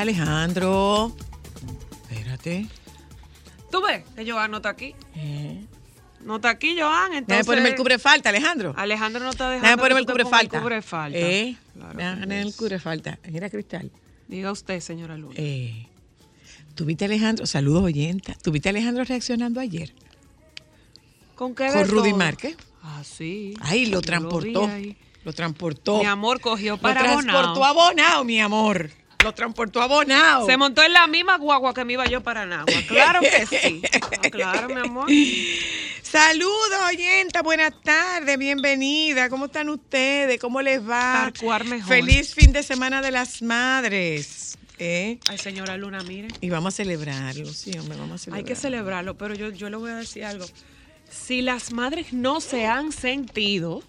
Alejandro. Espérate. Tú ves que Joan no está aquí. Eh. No está aquí, Joan. Entonces, Déjame ponerme el cubre falta, Alejandro. Alejandro no está dejando. Déjame ponerme el cubre falta. cubre falta. Eh. Claro Déjame el cubre falta. Mira, Cristal. Diga usted, señora Luna. Eh. ¿Tuviste Alejandro? Saludos oyenta. ¿Tuviste Alejandro reaccionando ayer? ¿Con qué Con Rudy todo? Márquez. Ah, sí. Ay, lo transportó. ahí. Lo transportó. Mi amor cogió Lo para transportó Bonao. abonado, mi amor. Lo transportó abonado. Se montó en la misma guagua que me iba yo para Nagua. Claro que sí. Claro, mi amor. Saludos, oyenta, buenas tardes, bienvenida. ¿Cómo están ustedes? ¿Cómo les va? Mejor. Feliz fin de semana de las madres. ¿eh? Ay, señora Luna, mire. Y vamos a celebrarlo, sí, hombre, vamos a celebrarlo. Hay que celebrarlo, pero yo, yo le voy a decir algo. Si las madres no se han sentido,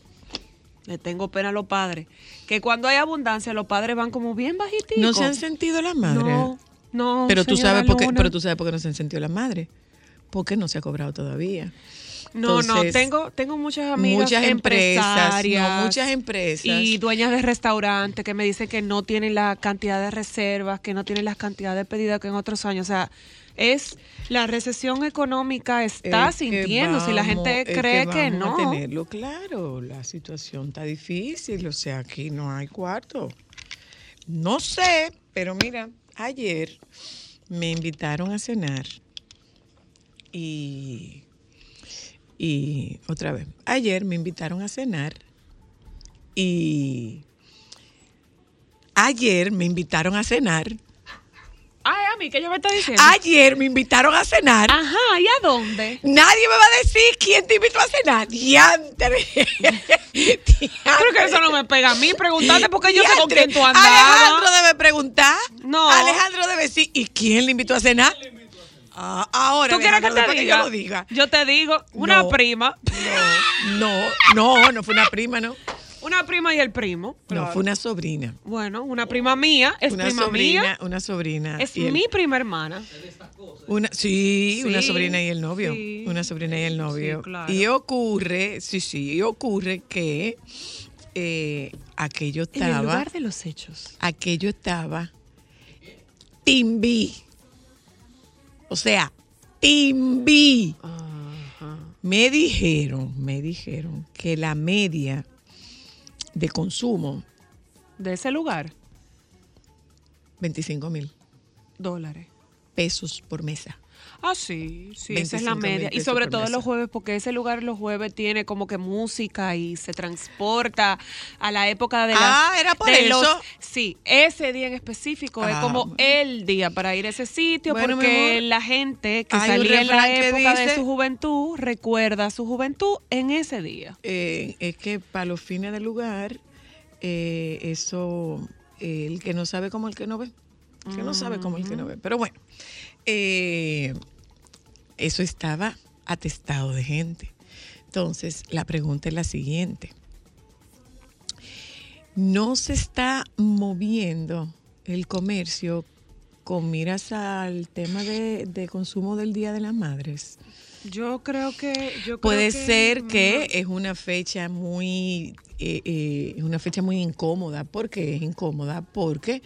le tengo pena a los padres, que cuando hay abundancia los padres van como bien bajiticos. ¿No se han sentido las madres? No, no. pero tú sabes por qué, Luna. pero tú sabes por qué no se han sentido las madres. Porque no se ha cobrado todavía. No, no, tengo, tengo muchas amigas muchas empresas, no, muchas empresas. y dueñas de restaurantes que me dicen que no tienen la cantidad de reservas, que no tienen las cantidades pedidas que en otros años. O sea, es la recesión económica está Es que sintiendo. si la vamos- gente es cree que, vamos a no. tenerlo claro, la situación está difícil, o sea, aquí no hay cuarto. No sé, pero mira, ayer me invitaron a cenar y, y otra vez, ayer me invitaron a cenar y ayer me invitaron a cenar. Mí, ¿qué ella me está diciendo? Ayer me invitaron a cenar. Ajá, ¿y a dónde? Nadie me va a decir quién te invitó a cenar. Diantre. Creo que eso no me pega a mí. Preguntarte porque yo sé con quién tú andabas. Alejandro debe preguntar. No. Alejandro debe decir, ¿y quién le invitó a cenar? Ah, ahora, ¿Tú quieres que te diga? yo lo diga. Yo te digo, una No. prima. No, no, no fue una prima, no. Una prima y el primo. No, fue una sobrina. Bueno, una prima mía, es una prima sobrina, mía, una sobrina. es el- mi prima hermana. Una, sí, una sobrina y el novio. sí. Una sobrina y el novio. Sí, claro. Y ocurre, sí, sí, y ocurre que eh, aquello En el estaba, lugar de los hechos. aquello estaba timbi. O sea, timbi. Me dijeron, me dijeron que la media de consumo, De ese lugar, 25 mil dólares. pesos por mesa. Ah, sí, sí, esa es la 25 mil media. Y sobre todo mesa. los jueves, porque ese lugar los jueves tiene como que música y se transporta a la época de las... Ah, era por los- sí, ese día en específico es Ah, como bueno. el día para ir a ese sitio, Bueno, porque la gente que hay salía en la época de su juventud recuerda su juventud en ese día. Eh, es que para los fines del lugar, eh, eso, eh, el que no sabe como el que no ve. Que no sabe como el que no ve. Pero bueno, eh, eso estaba atestado de gente. Entonces, la pregunta es la siguiente. no se está moviendo el comercio con miras al tema de, de consumo del Día de las Madres. Yo creo que. Yo creo Puede que- ser que es una fecha muy eh, eh, es una fecha muy incómoda. ¿Por qué es incómoda? Porque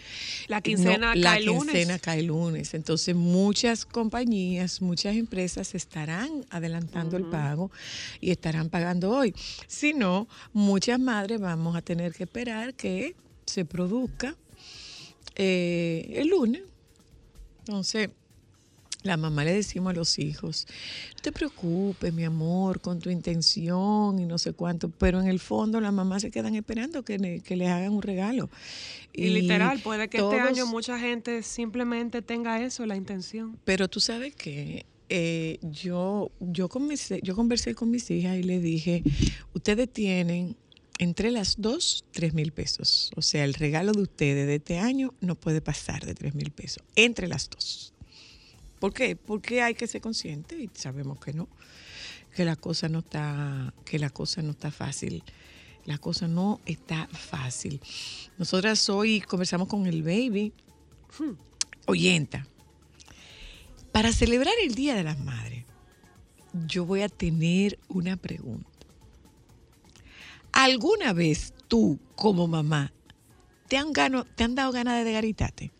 La quincena la cae lunes. quincena cae lunes. Entonces muchas compañías, muchas empresas estarán adelantando el pago y estarán pagando hoy. Si no, muchas madres vamos a tener que esperar que se produzca eh, el lunes. Entonces, la mamá le decimos a los hijos, no te preocupes, mi amor, con tu intención y no sé cuánto, pero en el fondo las mamás se quedan esperando que, le- que les hagan un regalo. Y, literal, puede que este año mucha gente simplemente tenga eso, la intención. Pero tú sabes que eh, yo, yo, conversé, yo conversé con mis hijas y le dije, ustedes tienen entre las dos, tres mil pesos. O sea, el regalo de ustedes de este año no puede pasar de tres mil pesos. Entre las dos. ¿Por qué? Porque hay que ser consciente y sabemos que no, que la cosa no está, que la cosa no está fácil. La cosa no está fácil. Nosotras hoy conversamos con el baby, oyenta. Para celebrar el Día de las Madres, yo voy a tener una pregunta. ¿Alguna vez tú, como mamá, te han, gano, te han dado ganas de desgaritarte?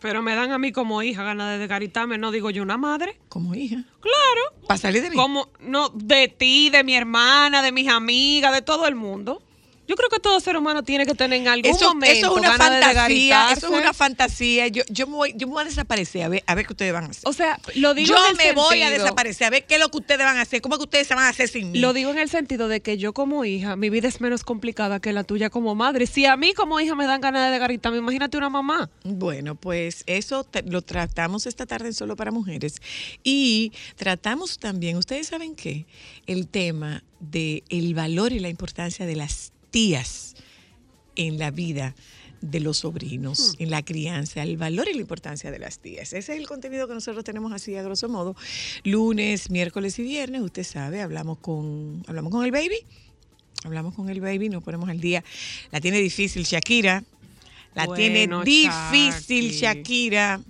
Pero me dan a mí como hija ganas de desgaritarme, no digo yo una madre. Como hija. Claro. Para salir de mí. Como, no, de ti, de mi hermana, de mis amigas, de todo el mundo. Yo creo que todo ser humano tiene que tener en algún Eso, momento eso es una fantasía, eso es una fantasía. Yo, yo, me voy, yo me voy a desaparecer a ver, a ver qué ustedes van a hacer. O sea, lo digo yo en el me voy a desaparecer a ver qué es lo que ustedes van a hacer, cómo es que ustedes se van a hacer sin mí. Lo digo en el sentido de que yo como hija, mi vida es menos complicada que la tuya como madre. Si a mí como hija me dan ganas de desgaritarme, imagínate una mamá. Bueno, pues eso te- lo tratamos esta tarde en Solo para Mujeres. Y tratamos también, ustedes saben qué, el tema de el valor y la importancia de las tías en la vida de los sobrinos, en la crianza, el valor y la importancia de las tías. Ese es el contenido que nosotros tenemos así a grosso modo. Lunes, miércoles y viernes, usted sabe, hablamos con, hablamos con el baby. Hablamos con el baby, nos ponemos al día. La tiene difícil Shakira. La Bueno, tiene difícil Shaki. Shakira.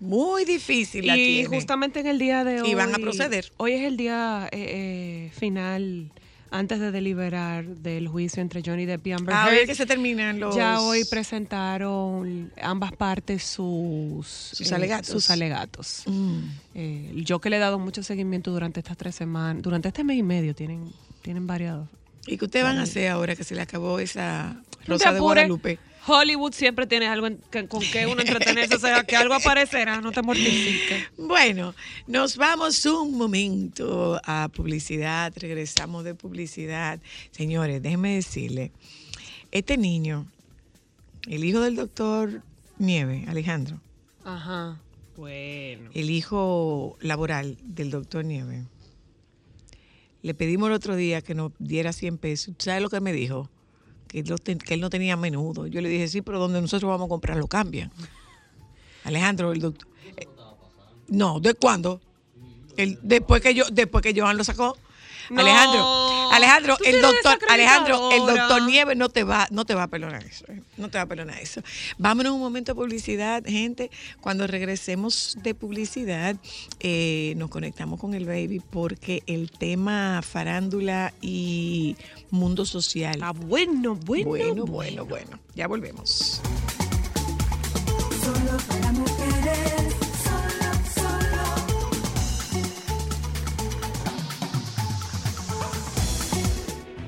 Muy difícil la y tiene. justamente en el día de hoy. Y van a proceder. Hoy es el día eh, eh, final, antes de deliberar del juicio entre Johnny Depp y Amber a Heard. ver que se terminan los... Ya hoy presentaron ambas partes sus, Sus alegatos. sus alegatos. Mm. Eh, yo que le he dado mucho seguimiento durante estas tres semanas, durante este mes y medio, tienen, tienen variados. ¿Y qué ustedes van a hacer ahora que se le acabó esa Rosa de. Guadalupe? Hollywood siempre tiene algo en- que- con que uno entretenerse, o sea, que algo aparecerá, no te mortifiques. Bueno, nos vamos un momento a publicidad, regresamos de publicidad. Señores, déjenme decirle, este niño, el hijo del doctor Nieve, Alejandro, Ajá. Bueno. el hijo laboral del doctor Nieve, le pedimos el otro día que nos diera 100 pesos. ¿Sabes lo que me dijo? Que él, no tenía menudo. Yo le dije, sí, pero donde nosotros vamos a comprar lo cambian. Alejandro, el doctor... eh, no, ¿de cuándo? Después que yo, después que Joan lo sacó. No, Alejandro, Alejandro, el doctor, Alejandro, el doctor Nieves no te va, no te va a perdonar eso, eh, no te va a perdonar eso. Vámonos un momento a publicidad, gente. Cuando regresemos de publicidad, eh, nos conectamos con el baby porque el tema farándula y mundo social. Ah, bueno, bueno, bueno, bueno, bueno. Ya volvemos. Solo para mujeres,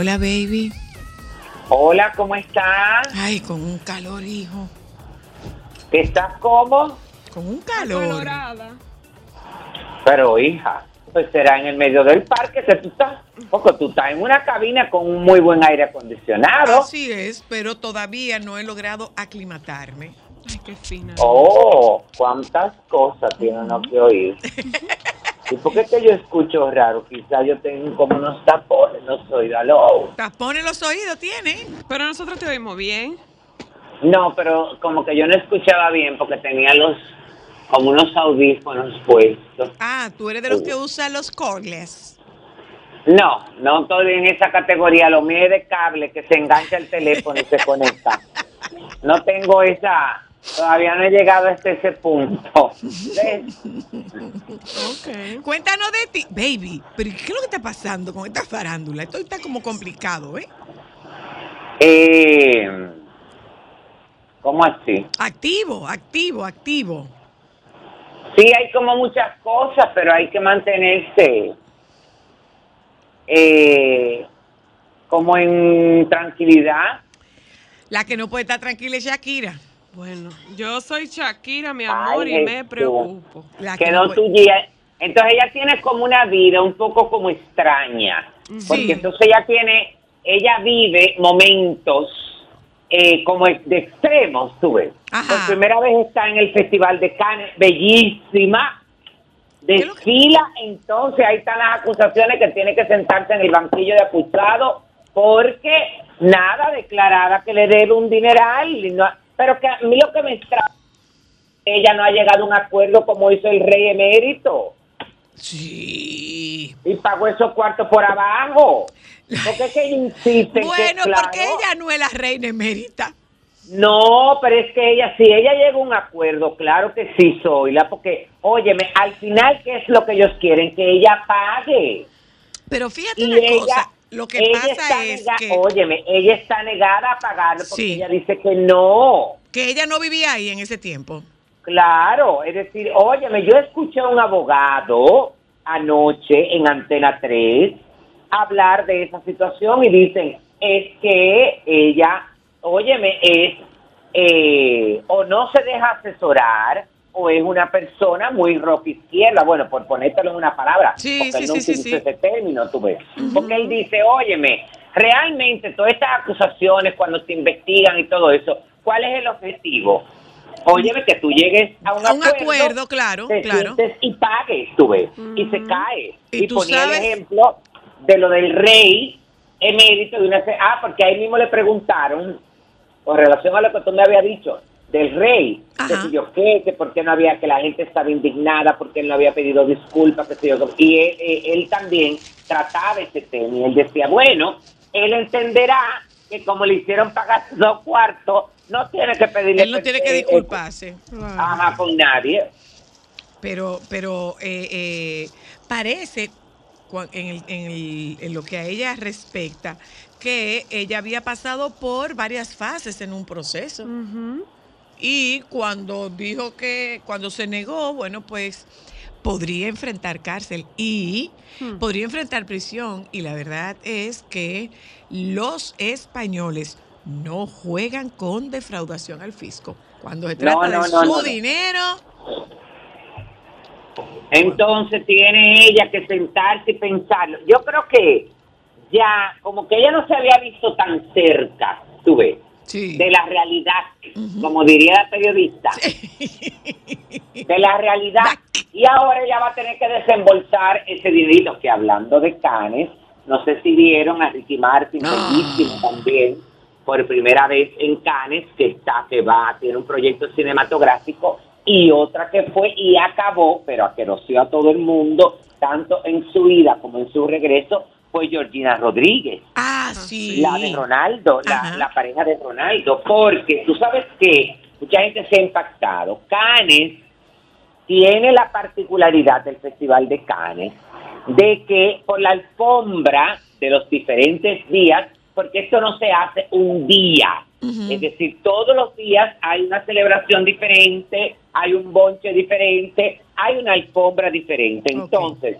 Hola, baby. Hola, ¿cómo estás? Ay, con un calor, hijo. ¿Estás cómo? Con un calor. Colorada. Pero hija, pues será en el medio del parque que tú estás. Porque tú estás en una cabina con un muy buen aire acondicionado. Así es, pero todavía no he logrado aclimatarme. Ay, qué fina. Oh, cuántas cosas tiene uno que oír. ¿Y por qué que yo escucho raro? Quizás yo tengo como unos tapones, no soy aló. Tapones los oídos, tiene. Pero nosotros te oímos bien. No, pero como que yo no escuchaba bien porque tenía los como unos audífonos puestos. Ah, tú eres de los que usan los cordless. No, no estoy en esa categoría. Lo mío es de cable que se engancha el teléfono y se conecta. No tengo esa. Todavía no he llegado hasta ese punto. ¿Ves? Ok. Cuéntanos de ti, baby. Pero ¿qué es lo que está pasando con esta farándula? Esto está como complicado, ¿eh? Eh, ¿Cómo así? Activo, activo, activo. Sí, hay como muchas cosas, pero hay que mantenerse eh, como en tranquilidad. La que no puede estar tranquila es Shakira. Bueno, yo soy Shakira, mi amor, Ay, y me Jesús. preocupo. La que Quedó no tuya. Entonces ella tiene como una vida un poco como extraña, porque entonces ella tiene, ella vive momentos eh, como de extremos, tú ves. Ajá. Por primera vez está en el Festival de Cannes, bellísima, desfila, entonces ahí están las acusaciones que tiene que sentarse en el banquillo de acusado porque nada declarada que le debe un dineral, y no- pero que a mí lo que me extraña ella no ha llegado a un acuerdo como hizo el rey emérito Sí. y pagó esos cuartos por abajo. Porque es que ella insiste en Bueno, que, porque claro, ella no es la reina emérita. No, pero es que ella, si ella llega a un acuerdo, claro que sí, soy la, porque, óyeme, al final, ¿qué es lo que ellos quieren? Que ella pague. Pero fíjate Y una ella, cosa, lo que ella pasa es nega- que, óyeme, ella está negada a pagarlo porque Sí. ella dice que no. que ella no vivía ahí en ese tiempo. Claro, es decir, óyeme, yo escuché a un abogado anoche en Antena 3 hablar de esa situación y dicen, es que ella, óyeme, es eh, o no se deja asesorar o es una persona muy rock izquierda, bueno, por ponértelo en una palabra, Sí, porque sí, él no sí, sí. ese término, tú ves. Porque él dice, óyeme, realmente todas estas acusaciones cuando se investigan y todo eso, ¿cuál es el objetivo? Óyeme, que tú llegues a un A un acuerdo, acuerdo, claro, te claro. y pagues, tú ves, y se cae. Y Y, tú ponía sabes- el ejemplo de lo del rey emérito de una... Ah, porque ahí mismo le preguntaron, con relación a lo que tú me habías dicho, del rey, que Ajá. si yo qué, que por qué no había, que la gente estaba indignada, porque él no había pedido disculpas, que si yo. Y él, eh, él también trataba ese tema, y él decía, bueno, él entenderá que como le hicieron pagar dos cuartos, no tiene que pedirle... Él no tiene que disculparse. Ajá, con nadie. Pero, pero eh, eh, parece, cua- en, el- en el- en lo que a ella respecta, que ella había pasado por varias fases en un proceso. Y cuando dijo que, cuando se negó, bueno, pues podría enfrentar cárcel y podría enfrentar prisión. Y la verdad es que los españoles no juegan con defraudación al fisco. Cuando se trata no, de no, su dinero, Entonces tiene ella que sentarse y pensarlo. Yo creo que ya, como que ella no se había visto tan cerca, tú ves, sí. de la realidad, como diría la periodista, de la realidad. Y ahora ella va a tener que desembolsar ese dinero que hablando de Canes, no sé si vieron a Ricky Martin, bellísimo también, por primera vez en Canes, que está, que va, tiene un proyecto cinematográfico, y otra que fue y acabó, pero aquerosió a todo el mundo, tanto en su ida como en su regreso, fue Georgina Rodríguez. Ah, sí. la de Ronaldo, la, pareja de Ronaldo, porque tú sabes que mucha gente se ha impactado. Cannes tiene la particularidad del Festival de Cannes de que por la alfombra de los diferentes días, porque esto no se hace un día, es decir, todos los días hay una celebración diferente, hay un bonche diferente, hay una alfombra diferente. Entonces,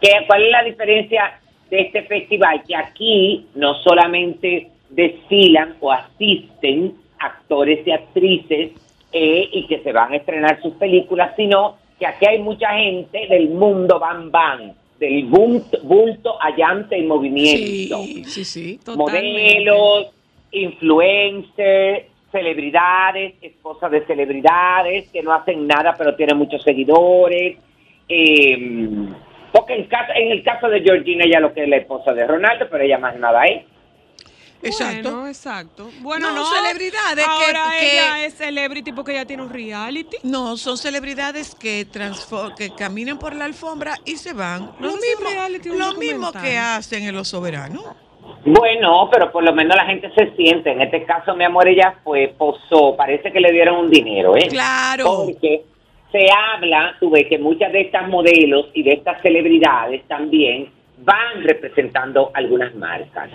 ¿qué, ¿cuál es la diferencia de este festival, que aquí no solamente desfilan o asisten actores y actrices eh, y que se van a estrenar sus películas, sino que aquí hay mucha gente del mundo bam bam, del bulto, bulto allante en movimiento Sí, sí, sí. Modelos, influencers, celebridades, esposas de celebridades que no hacen nada pero tienen muchos seguidores. eh, porque en, caso- en el caso de Georgina ella lo que es la esposa de Ronaldo, pero ella más nada es. Exacto. Bueno, exacto. Bueno, No, no. celebridades que- Ahora que- ella es celebrity porque ella tiene un reality. No, son celebridades que, que caminan por la alfombra y se van. No lo mismo, reality, lo mismo que hacen en Los Soberanos. Bueno, pero por lo menos la gente se siente. En este caso, mi amor, ella fue, posó. Parece que le dieron un dinero, ¿eh? Claro. Porque se habla, tú ves que muchas de estas modelos y de estas celebridades también van representando algunas marcas.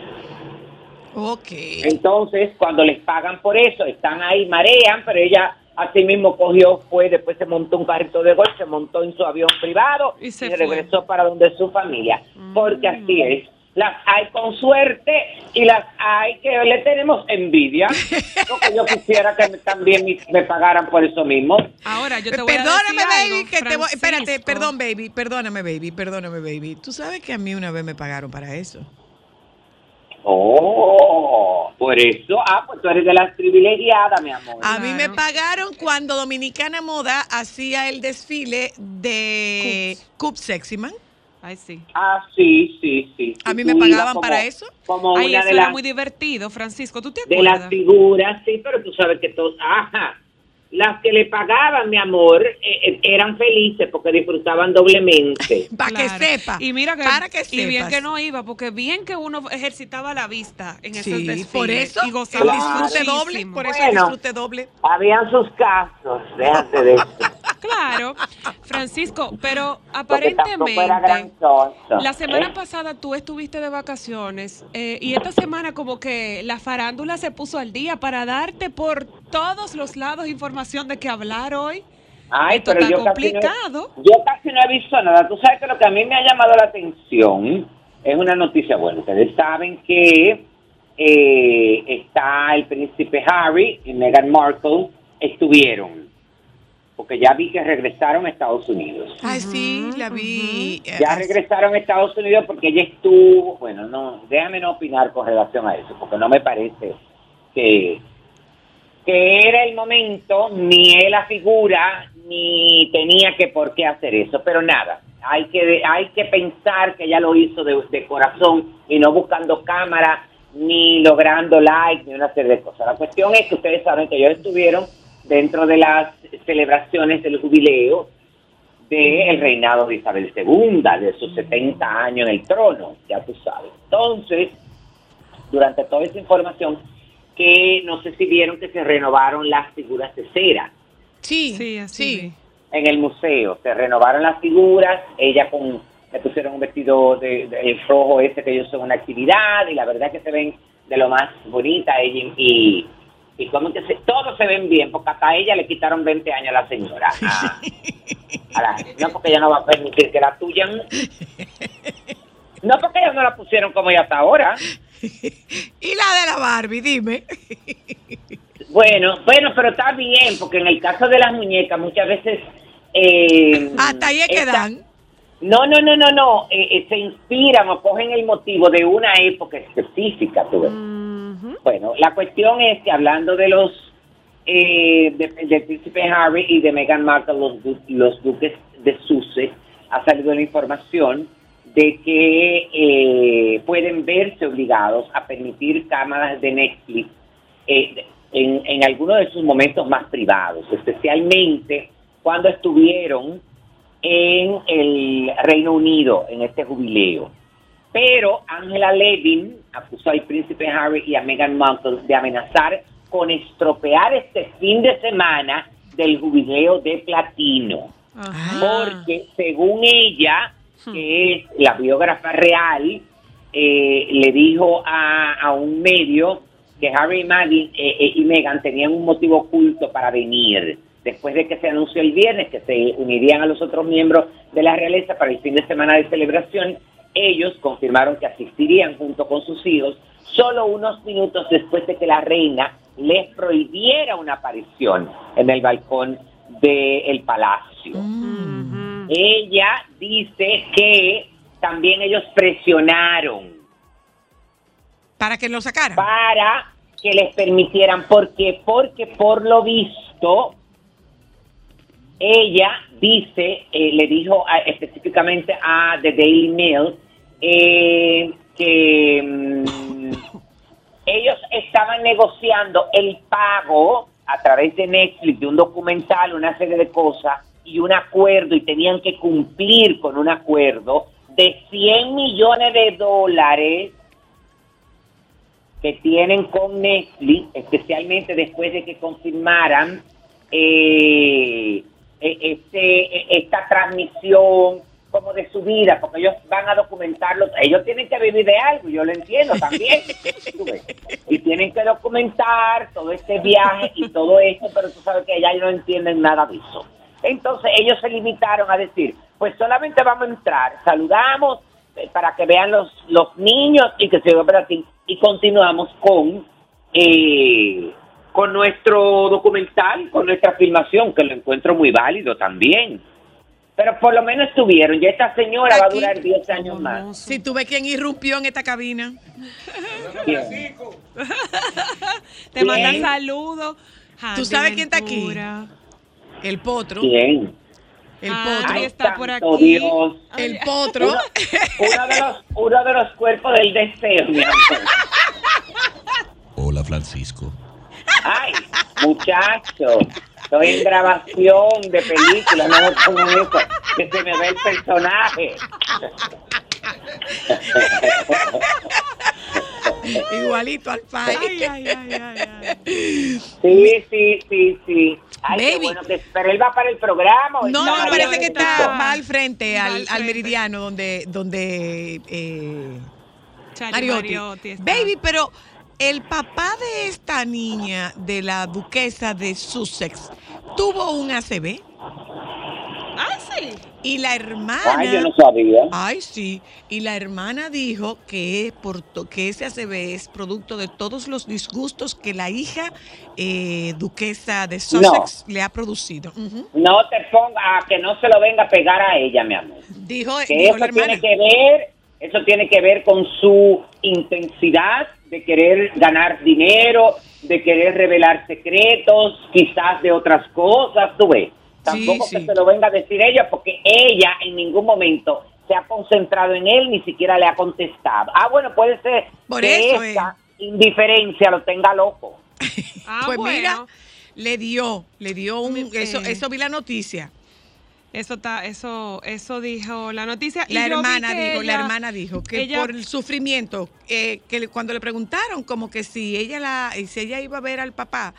Ok. Entonces, cuando les pagan por eso, están ahí, marean, pero ella así mismo cogió, fue, después se montó un carrito de golf, se montó en su avión privado Y se regresó para donde su familia. Porque así es. Las hay con suerte y las hay que le tenemos envidia. Porque yo quisiera que me- también me, me pagaran por eso mismo. Ahora, yo te voy Perdóname, a decir baby, algo, que te voy. Espérate, perdón, baby, perdóname, baby, perdóname, baby. Tú sabes que a mí una vez me pagaron para eso. Oh, por eso. Ah, pues tú eres de las privilegiadas, mi amor. A mí me pagaron cuando Dominicana Moda hacía el desfile de Cup Sexy Man. Ay, sí. Ah, sí, sí, sí. A mí me pagaban como- para eso. Como Ay, una eso de era las muy divertido, Francisco. ¿Tú te de las figuras, sí, pero tú sabes que todos, ajá, las que le pagaban, mi amor, eh, eh, eran felices porque disfrutaban doblemente. Para que sepa. Y mira que, para que y bien que no iba, porque bien que uno ejercitaba la vista en esos Sí, desfiles. por eso y gozaba disfrute doble, por eso Bueno. disfrute doble. Habían sus casos, déjate de eso. Claro, Francisco, pero aparentemente la semana ¿eh? pasada tú estuviste de vacaciones eh, y esta semana como que la farándula se puso al día para darte por todos los lados información de qué hablar hoy. Ay, Esto pero está yo casi, no, complicado. yo casi no he visto nada. Tú sabes que lo que a mí me ha llamado la atención es una noticia buena. Ustedes saben que eh, está el príncipe Harry y Meghan Markle estuvieron, porque ya vi que regresaron a Estados Unidos. Ay, sí, la vi. Ya regresaron a Estados Unidos porque ella estuvo, bueno, no, déjame no opinar con relación a eso, porque no me parece que, que era el momento, ni él la figura, ni tenía que por qué hacer eso, pero nada, hay que, hay que pensar que ella lo hizo de, de corazón y no buscando cámara, ni logrando likes, ni una serie de cosas. La cuestión es que ustedes saben que ellos estuvieron dentro de las celebraciones del jubileo, del reinado de Isabel II, de sus 70 años en el trono, ya tú sabes. Entonces, durante toda esa información, que no sé si vieron que se renovaron las figuras de cera Sí, Sí, así sí. en el museo, se renovaron las figuras, ella con, le pusieron un vestido de, de- el rojo ese que ellos son una actividad, y la verdad que se ven de lo más bonita, ella y, y como que se, todos se ven bien, porque hasta a ella le quitaron 20 años a la señora. a- a la- no porque ella no va a permitir que la tuyan. No porque ellos no la pusieron como ella está ahora. Y la de la Barbie, dime. Bueno, bueno, pero está bien, porque en el caso de las muñecas muchas veces... eh, Hasta ahí es que esta- dan. No, no, no, no, no. eh, eh, se inspiran o cogen el motivo de una época específica. tú ves. Ujú. Bueno, la cuestión es que hablando de los eh, de- príncipe Harry y de Meghan Markle, los, los duques de Sussex, ha salido la información de que eh, pueden verse obligados a permitir cámaras de Netflix eh, en, en algunos de sus momentos más privados, especialmente cuando estuvieron en el Reino Unido en este jubileo. Pero Angela Levin acusó al príncipe Harry y a Meghan Markle de amenazar con estropear este fin de semana del jubileo de platino. Ajá. Porque según ella, que es la biógrafa real, eh, le dijo a, a un medio que Harry y, eh, eh, y Meghan tenían un motivo oculto para venir. Después de que se anunció el viernes que se unirían a los otros miembros de la realeza para el fin de semana de celebración, ellos confirmaron que asistirían junto con sus hijos solo unos minutos después de que la reina les prohibiera una aparición en el balcón del palacio. Ella dice que también ellos presionaron Para que lo sacaran. para que les permitieran. ¿Por qué? Porque por lo visto, ella dice, eh, le dijo a- específicamente a The Daily Mail eh, que mm, ellos estaban negociando el pago a través de Netflix de un documental, una serie de cosas y un acuerdo y tenían que cumplir con un acuerdo de 100 millones de dólares que tienen con Netflix, especialmente después de que confirmaran eh, eh, este, eh, esta transmisión como de su vida, porque ellos van a documentarlo, ellos tienen que vivir de algo, yo lo entiendo también, y tienen que documentar todo este viaje y todo esto, pero tú sabes que ellas no entienden nada de eso. Entonces ellos se limitaron a decir, pues solamente vamos a entrar, saludamos eh, para que vean los, los niños y que se vea para ti, y continuamos con eh, con nuestro documental, con nuestra filmación, que lo encuentro muy válido también. Pero por lo menos estuvieron. Ya esta señora va a durar 10 años más. Si tú ves quién irrumpió en esta cabina. ¿Quién? Te mandan saludos. ¿Tú sabes quién está aquí? El potro. ¿Quién? El Ah, potro. ahí está por aquí. Dios. El potro. Uno, uno de los, uno de los cuerpos del deseo, mi amor. Hola Francisco. Ay, muchacho, estoy en grabación de película, no me pongan eso, que se me ve el personaje. Igualito al país. Ay, ay, ay, ay, ay. Sí, sí, sí, sí. Ay, qué Baby. bueno que, pero él va para el programa. ¿o No, no, parece que está va al frente, Va al, meridiano, donde, donde eh, Mariotti. Mariotti. Baby, pero el papá de esta niña, de la duquesa de Sussex, tuvo un ACV Ah, sí. y la hermana. Ay, yo no sabía. Ay, sí. Y la hermana dijo que, por to- que ese ACV es producto de todos los disgustos que la hija eh, duquesa de Sussex le ha producido. No te ponga a que no se lo venga a pegar a ella, mi amor. Dijo, Que dijo eso la hermana. tiene que ver, eso tiene que ver con su intensidad de querer ganar dinero, de querer revelar secretos, quizás de otras cosas, tú ves. Tampoco Sí, que sí. se lo venga a decir ella, porque ella en ningún momento se ha concentrado en él, ni siquiera le ha contestado. Ah, bueno, puede ser Por que eso esta indiferencia lo tenga loco. Ah, pues bueno. mira, le dio, le dio un, Eh. eso, eso vi la noticia. Eso está, eso, eso dijo la noticia. y La hermana dijo, la hermana dijo que ella- por el sufrimiento, eh, que cuando le preguntaron como que si ella la, si ella iba a ver al papá,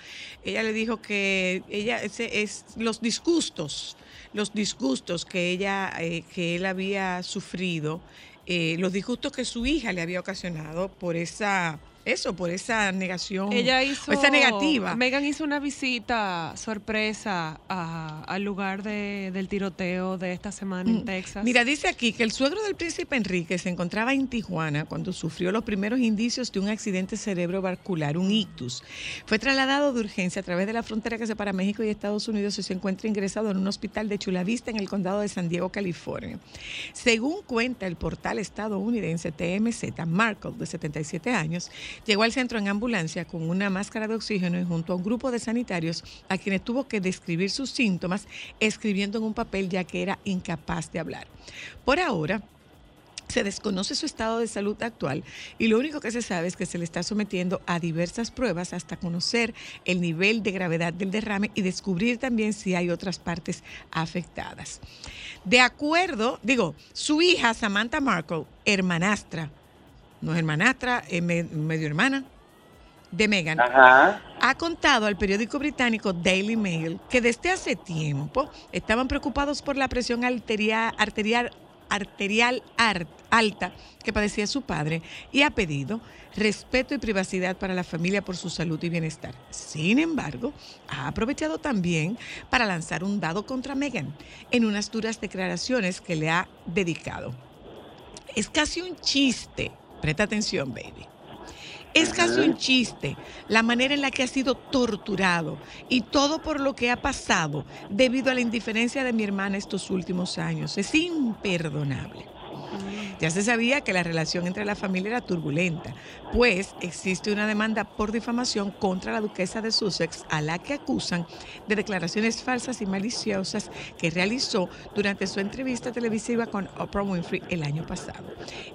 ella le dijo que ella ese es los disgustos, los disgustos que ella, eh, que él había sufrido, eh, los disgustos que su hija le había ocasionado por esa, eso, por esa negación, Ella hizo. esa negativa. Megan hizo una visita sorpresa a- al lugar de- del tiroteo de esta semana en Texas. Mm. Mira, dice aquí que el suegro del príncipe Enrique se encontraba en Tijuana cuando sufrió los primeros indicios de un accidente cerebrovascular, un ictus. Fue trasladado de urgencia a través de la frontera que separa México y Estados Unidos y se encuentra ingresado en un hospital de Chula Vista en el condado de San Diego, California. Según cuenta el portal estadounidense TMZ, Markle, de 77 años, llegó al centro en ambulancia con una máscara de oxígeno y junto a un grupo de sanitarios a quienes tuvo que describir sus síntomas escribiendo en un papel ya que era incapaz de hablar. Por ahora, se desconoce su estado de salud actual y lo único que se sabe es que se le está sometiendo a diversas pruebas hasta conocer el nivel de gravedad del derrame y descubrir también si hay otras partes afectadas. De acuerdo, digo, su hija Samantha Markle, hermanastra, no es hermanastra, es me- medio hermana de Meghan, Ajá. ha contado al periódico británico Daily Mail que desde hace tiempo estaban preocupados por la presión arterial, arterial, arterial ar- alta que padecía su padre y ha pedido respeto y privacidad para la familia por su salud y bienestar. Sin embargo, ha aprovechado también para lanzar un dado contra Meghan en unas duras declaraciones que le ha dedicado. Es casi un chiste. Presta atención, baby. Es casi un chiste la manera en la que ha sido torturado y todo por lo que ha pasado debido a la indiferencia de mi hermana estos últimos años. Es imperdonable. Ya se sabía que la relación entre la familia era turbulenta, pues existe una demanda por difamación contra la duquesa de Sussex, a la que acusan de declaraciones falsas y maliciosas que realizó durante su entrevista televisiva con Oprah Winfrey el año pasado.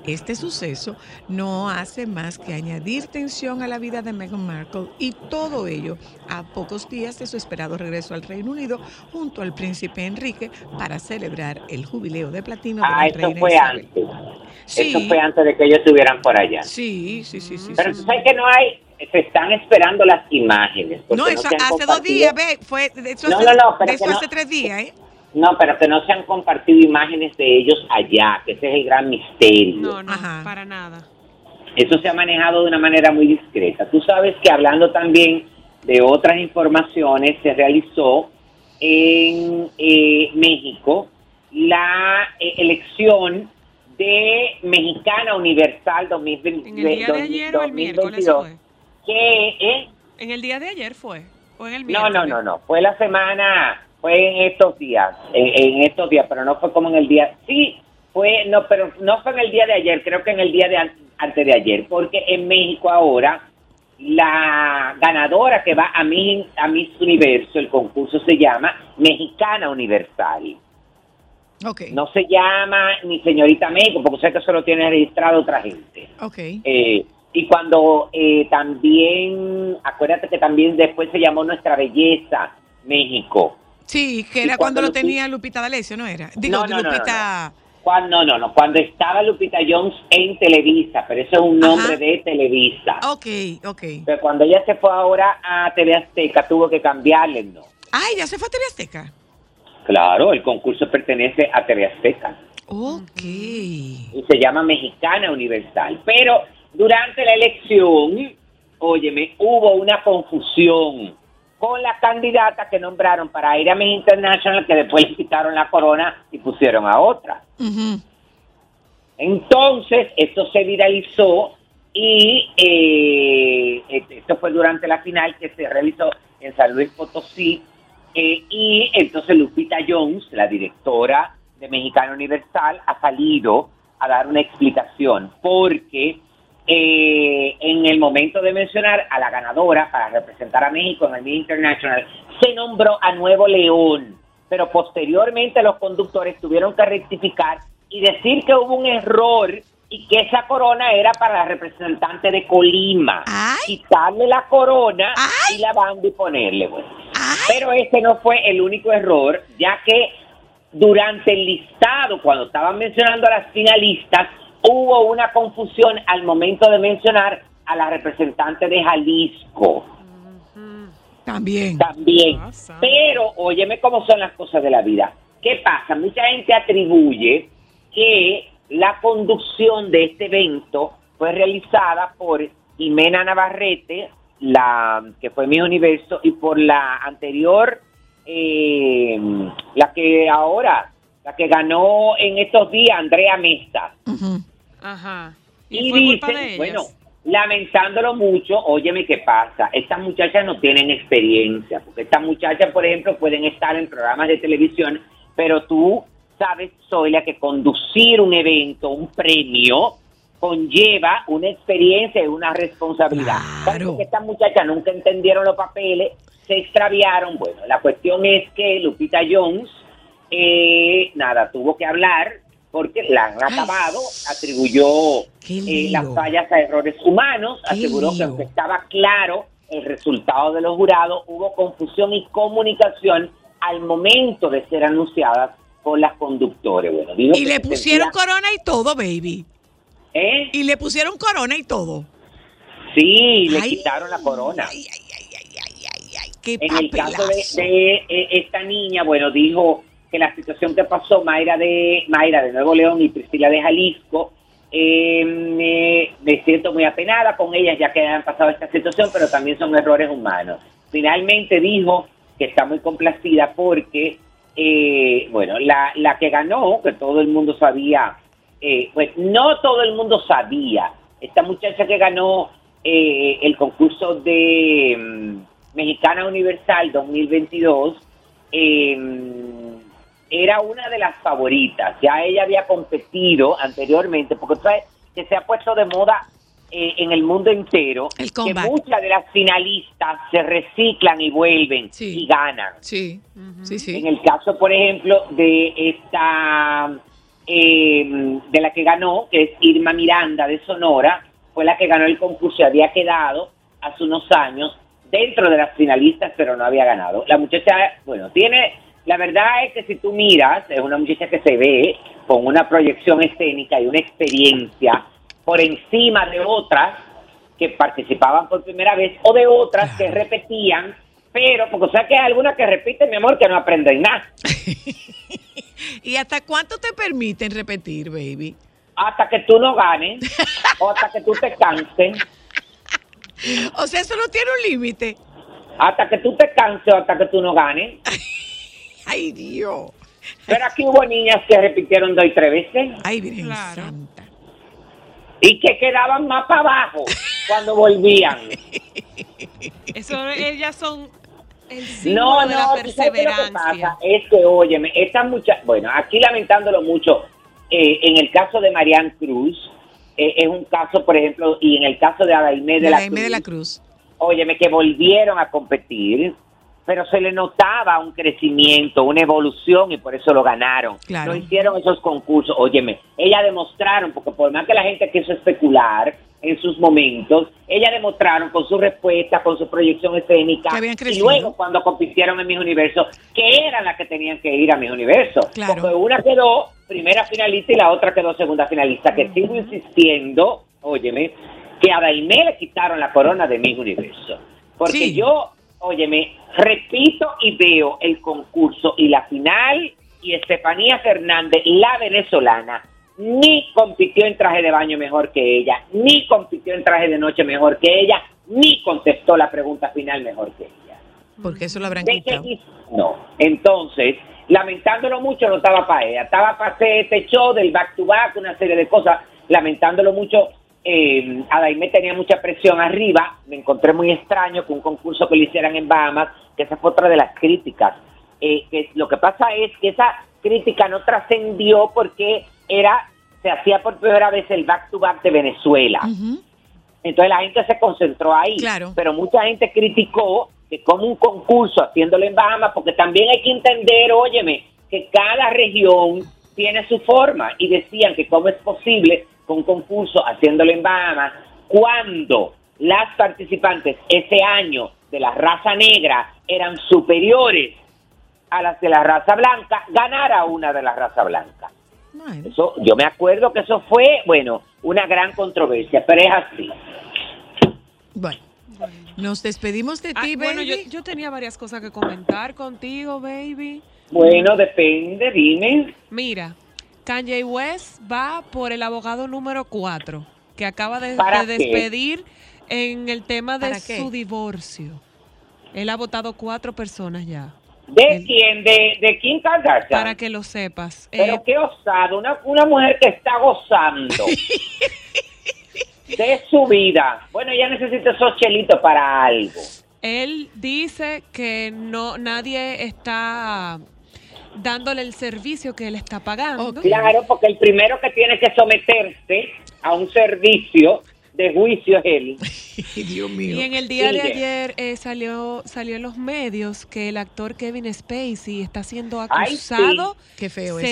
Este suceso no hace más que añadir tensión a la vida de Meghan Markle y todo ello a pocos días de su esperado regreso al Reino Unido junto al príncipe Enrique para celebrar el jubileo de platino de Ah, la reina fue Isabel. Sí. Eso fue antes de que ellos estuvieran por allá. Sí, sí, sí, sí. Pero sí. tú sabes que no hay, se están esperando las imágenes. No, eso hace dos días, ve, fue de eso, No, hace, no, no, pero de eso que hace tres días, ¿eh? No, pero que no se han compartido imágenes de ellos allá, que ese es el gran misterio. No, no, Ajá. para nada. Eso se ha manejado de una manera muy discreta. Tú sabes que hablando también de otras informaciones, se realizó en eh, México la eh, elección de Mexicana Universal 2020, En el día de ayer o el miércoles 2022, fue. que eh, En el día de ayer fue. O en el no, miércoles. no, no, no, fue la semana, fue en estos días, en, en estos días, pero no fue como en el día, sí, fue, no, pero no fue en el día de ayer, creo que en el día de an- antes de ayer, porque en México ahora la ganadora que va a Miss, a Miss Universo, el concurso se llama Mexicana Universal. No se llama ni señorita México, porque sé que eso lo tiene registrado otra gente. ok. Eh, y cuando eh, también, acuérdate que también después se llamó Nuestra Belleza México. Sí, que era cuando cuando lo Lupi- tenía Lupita D'Alessio, ¿no era? Digo, No, no, no, no, Lupita... Cuando, no, no, no, cuando estaba Lupita Jones en Televisa, pero eso es un nombre Ajá. de Televisa. Ok, ok. Pero cuando ella se fue ahora a TV Azteca, tuvo que cambiarle nombre. Ay, ya se fue a TV Azteca. Claro, el concurso pertenece a TV Azteca. Ok. y se llama Mexicana Universal. Pero durante la elección, óyeme, hubo una confusión con la candidata que nombraron para ir a Miss International, que después le quitaron la corona y pusieron a otra. Entonces, esto se viralizó y eh, esto fue durante la final que se realizó en San Luis Potosí. Eh, y entonces Lupita Jones, la directora de Mexicana Universal, ha salido a dar una explicación porque eh, en el momento de mencionar a la ganadora para representar a México en el Miss International, se nombró a Nuevo León, pero posteriormente los conductores tuvieron que rectificar y decir que hubo un error y que esa corona era para la representante de Colima. Ay. Quitarle la corona Ay. y la banda y ponerle, bueno. Ay, Pero ese no fue el único error, ya que durante el listado, cuando estaban mencionando a las finalistas, hubo una confusión al momento de mencionar a la representante de Jalisco también. también. Pero, óyeme cómo son las cosas de la vida. ¿Qué pasa? Mucha gente atribuye que la conducción de este evento fue realizada por Jimena Navarrete, la que fue mi universo, y por la anterior, eh, la que ahora, la que ganó en estos días, Andrea Mesta. Ajá. Y, Y, fue culpa dicen, de ellas. bueno, lamentándolo mucho, óyeme qué pasa, estas muchachas no tienen experiencia, porque estas muchachas, por ejemplo, pueden estar en programas de televisión, pero tú sabes, Zoila, que conducir un evento, un premio, conlleva una experiencia y una responsabilidad. Claro. Porque estas muchachas nunca entendieron los papeles, se extraviaron. Bueno, la cuestión es que Lupita Jones, eh, nada, tuvo que hablar porque la han Ay. acabado, atribuyó eh, las fallas a errores humanos, Qué aseguró que aunque estaba claro el resultado de los jurados, hubo confusión y comunicación al momento de ser anunciadas por las conductores. Bueno, Y que le pusieron corona y todo, baby. ¿Eh? Y le pusieron corona y todo. Sí, le Ay, quitaron la corona. Ay, ay, ay, ay, ay, ay, ay, qué En el caso de, eh, esta niña, bueno, dijo que la situación que pasó Mayra de Mayra de Nuevo León y Priscila de Jalisco, eh, me, me siento muy apenada con ellas ya que han pasado esta situación, pero también son errores humanos. Finalmente dijo que está muy complacida porque, eh, bueno, la, la que ganó, que todo el mundo sabía eh, pues no todo el mundo sabía. Esta muchacha que ganó eh, el concurso de mm, Mexicana Universal 2022 eh, era una de las favoritas. Ya ella había competido anteriormente, porque tú sabes que se ha puesto de moda eh, en el mundo entero El que muchas de las finalistas se reciclan y vuelven Sí. y ganan. Sí, sí, sí. En el caso, por ejemplo, de esta, eh, de la que ganó, que es Irma Miranda de Sonora, fue la que ganó el concurso y había quedado hace unos años dentro de las finalistas, pero no había ganado. La muchacha, bueno, tiene, la verdad es que si tú miras, es una muchacha que se ve con una proyección escénica y una experiencia por encima de otras que participaban por primera vez o de otras que repetían, pero, porque o sea que hay algunas que repiten, mi amor, que no aprenden nada. ¿Y hasta cuánto te permiten repetir, baby? Hasta que tú no ganes, o hasta que tú te canses, O sea, eso no tiene un límite. hasta que tú te canses o hasta que tú no ganes. Ay, Dios. Pero aquí hubo niñas que repitieron dos y tres veces Ay, Virgen Claro. Santa. y que quedaban más para abajo cuando volvían. Eso, ellas son el símbolo No, de la no, ¿tú sabes qué es lo que perseverancia. pasa? Es que, óyeme, esta mucha, bueno, aquí lamentándolo mucho, eh, en el caso de Marianne Cruz, eh, es un caso, por ejemplo, y en el caso de Adaime de, la Cruz, de la Cruz. óyeme, que volvieron a competir, pero se le notaba un crecimiento, una evolución y por eso lo ganaron. Claro. No hicieron esos concursos, óyeme, ellas demostraron, porque por más que la gente quiso especular en sus momentos, ellas demostraron con su respuesta, con su proyección escénica, y luego cuando compitieron en Mis Universo, que eran las que tenían que ir a Mis Universo. Claro. Porque una quedó primera finalista y la otra quedó segunda finalista, que sigo insistiendo, óyeme, que a Daimé le quitaron la corona de Miss Universo. Porque Sí. yo, óyeme, repito y veo el concurso y la final y Estefanía Fernández, la venezolana, ni compitió en traje de baño mejor que ella, ni compitió en traje de noche mejor que ella, ni contestó la pregunta final mejor que ella. Porque eso lo habrán ¿De qué quitado. No. Entonces, lamentándolo mucho, no estaba para ella. Estaba para hacer este show del back to back, una serie de cosas. Lamentándolo mucho, eh, Adaime tenía mucha presión arriba. Me encontré muy extraño que un concurso que le hicieran en Bahamas, que esa fue otra de las críticas. Eh, que lo que pasa es que esa crítica no trascendió porque era se hacía por primera vez el back to back de Venezuela. Entonces la gente se concentró ahí. Claro. Pero mucha gente criticó que como un concurso haciéndolo en Bahamas, porque también hay que entender, óyeme, que cada región tiene su forma y decían que cómo es posible con un concurso haciéndolo en Bahamas cuando las participantes ese año de la raza negra eran superiores a las de la raza blanca, ganara una de la raza blanca. Bueno, Eso, yo me acuerdo que eso fue, bueno, una gran controversia, pero es así. bueno. Nos despedimos de Ah, ti, bueno, baby. yo, yo tenía varias cosas que comentar contigo, baby. Bueno, depende, dime. Mira, Kanye West va por el abogado número 4, que acaba de, ¿Para de despedir en el tema de su divorcio. Él ha votado cuatro personas ya, ¿De El- quién? De, de Kim Kardashian. para que lo sepas. Pero Eh, qué osado, una, una mujer que está gozando de su vida. Bueno, ella necesita esos chelitos para algo. él dice que no nadie está dándole el servicio que él está pagando. Ok. Claro, porque el primero que tiene que someterse a un servicio de juicio es él. Dios mío. Y en el día de ayer eh, salió salió en los medios que el actor Kevin Spacey está siendo Ay, sí. acusado Qué feo eso.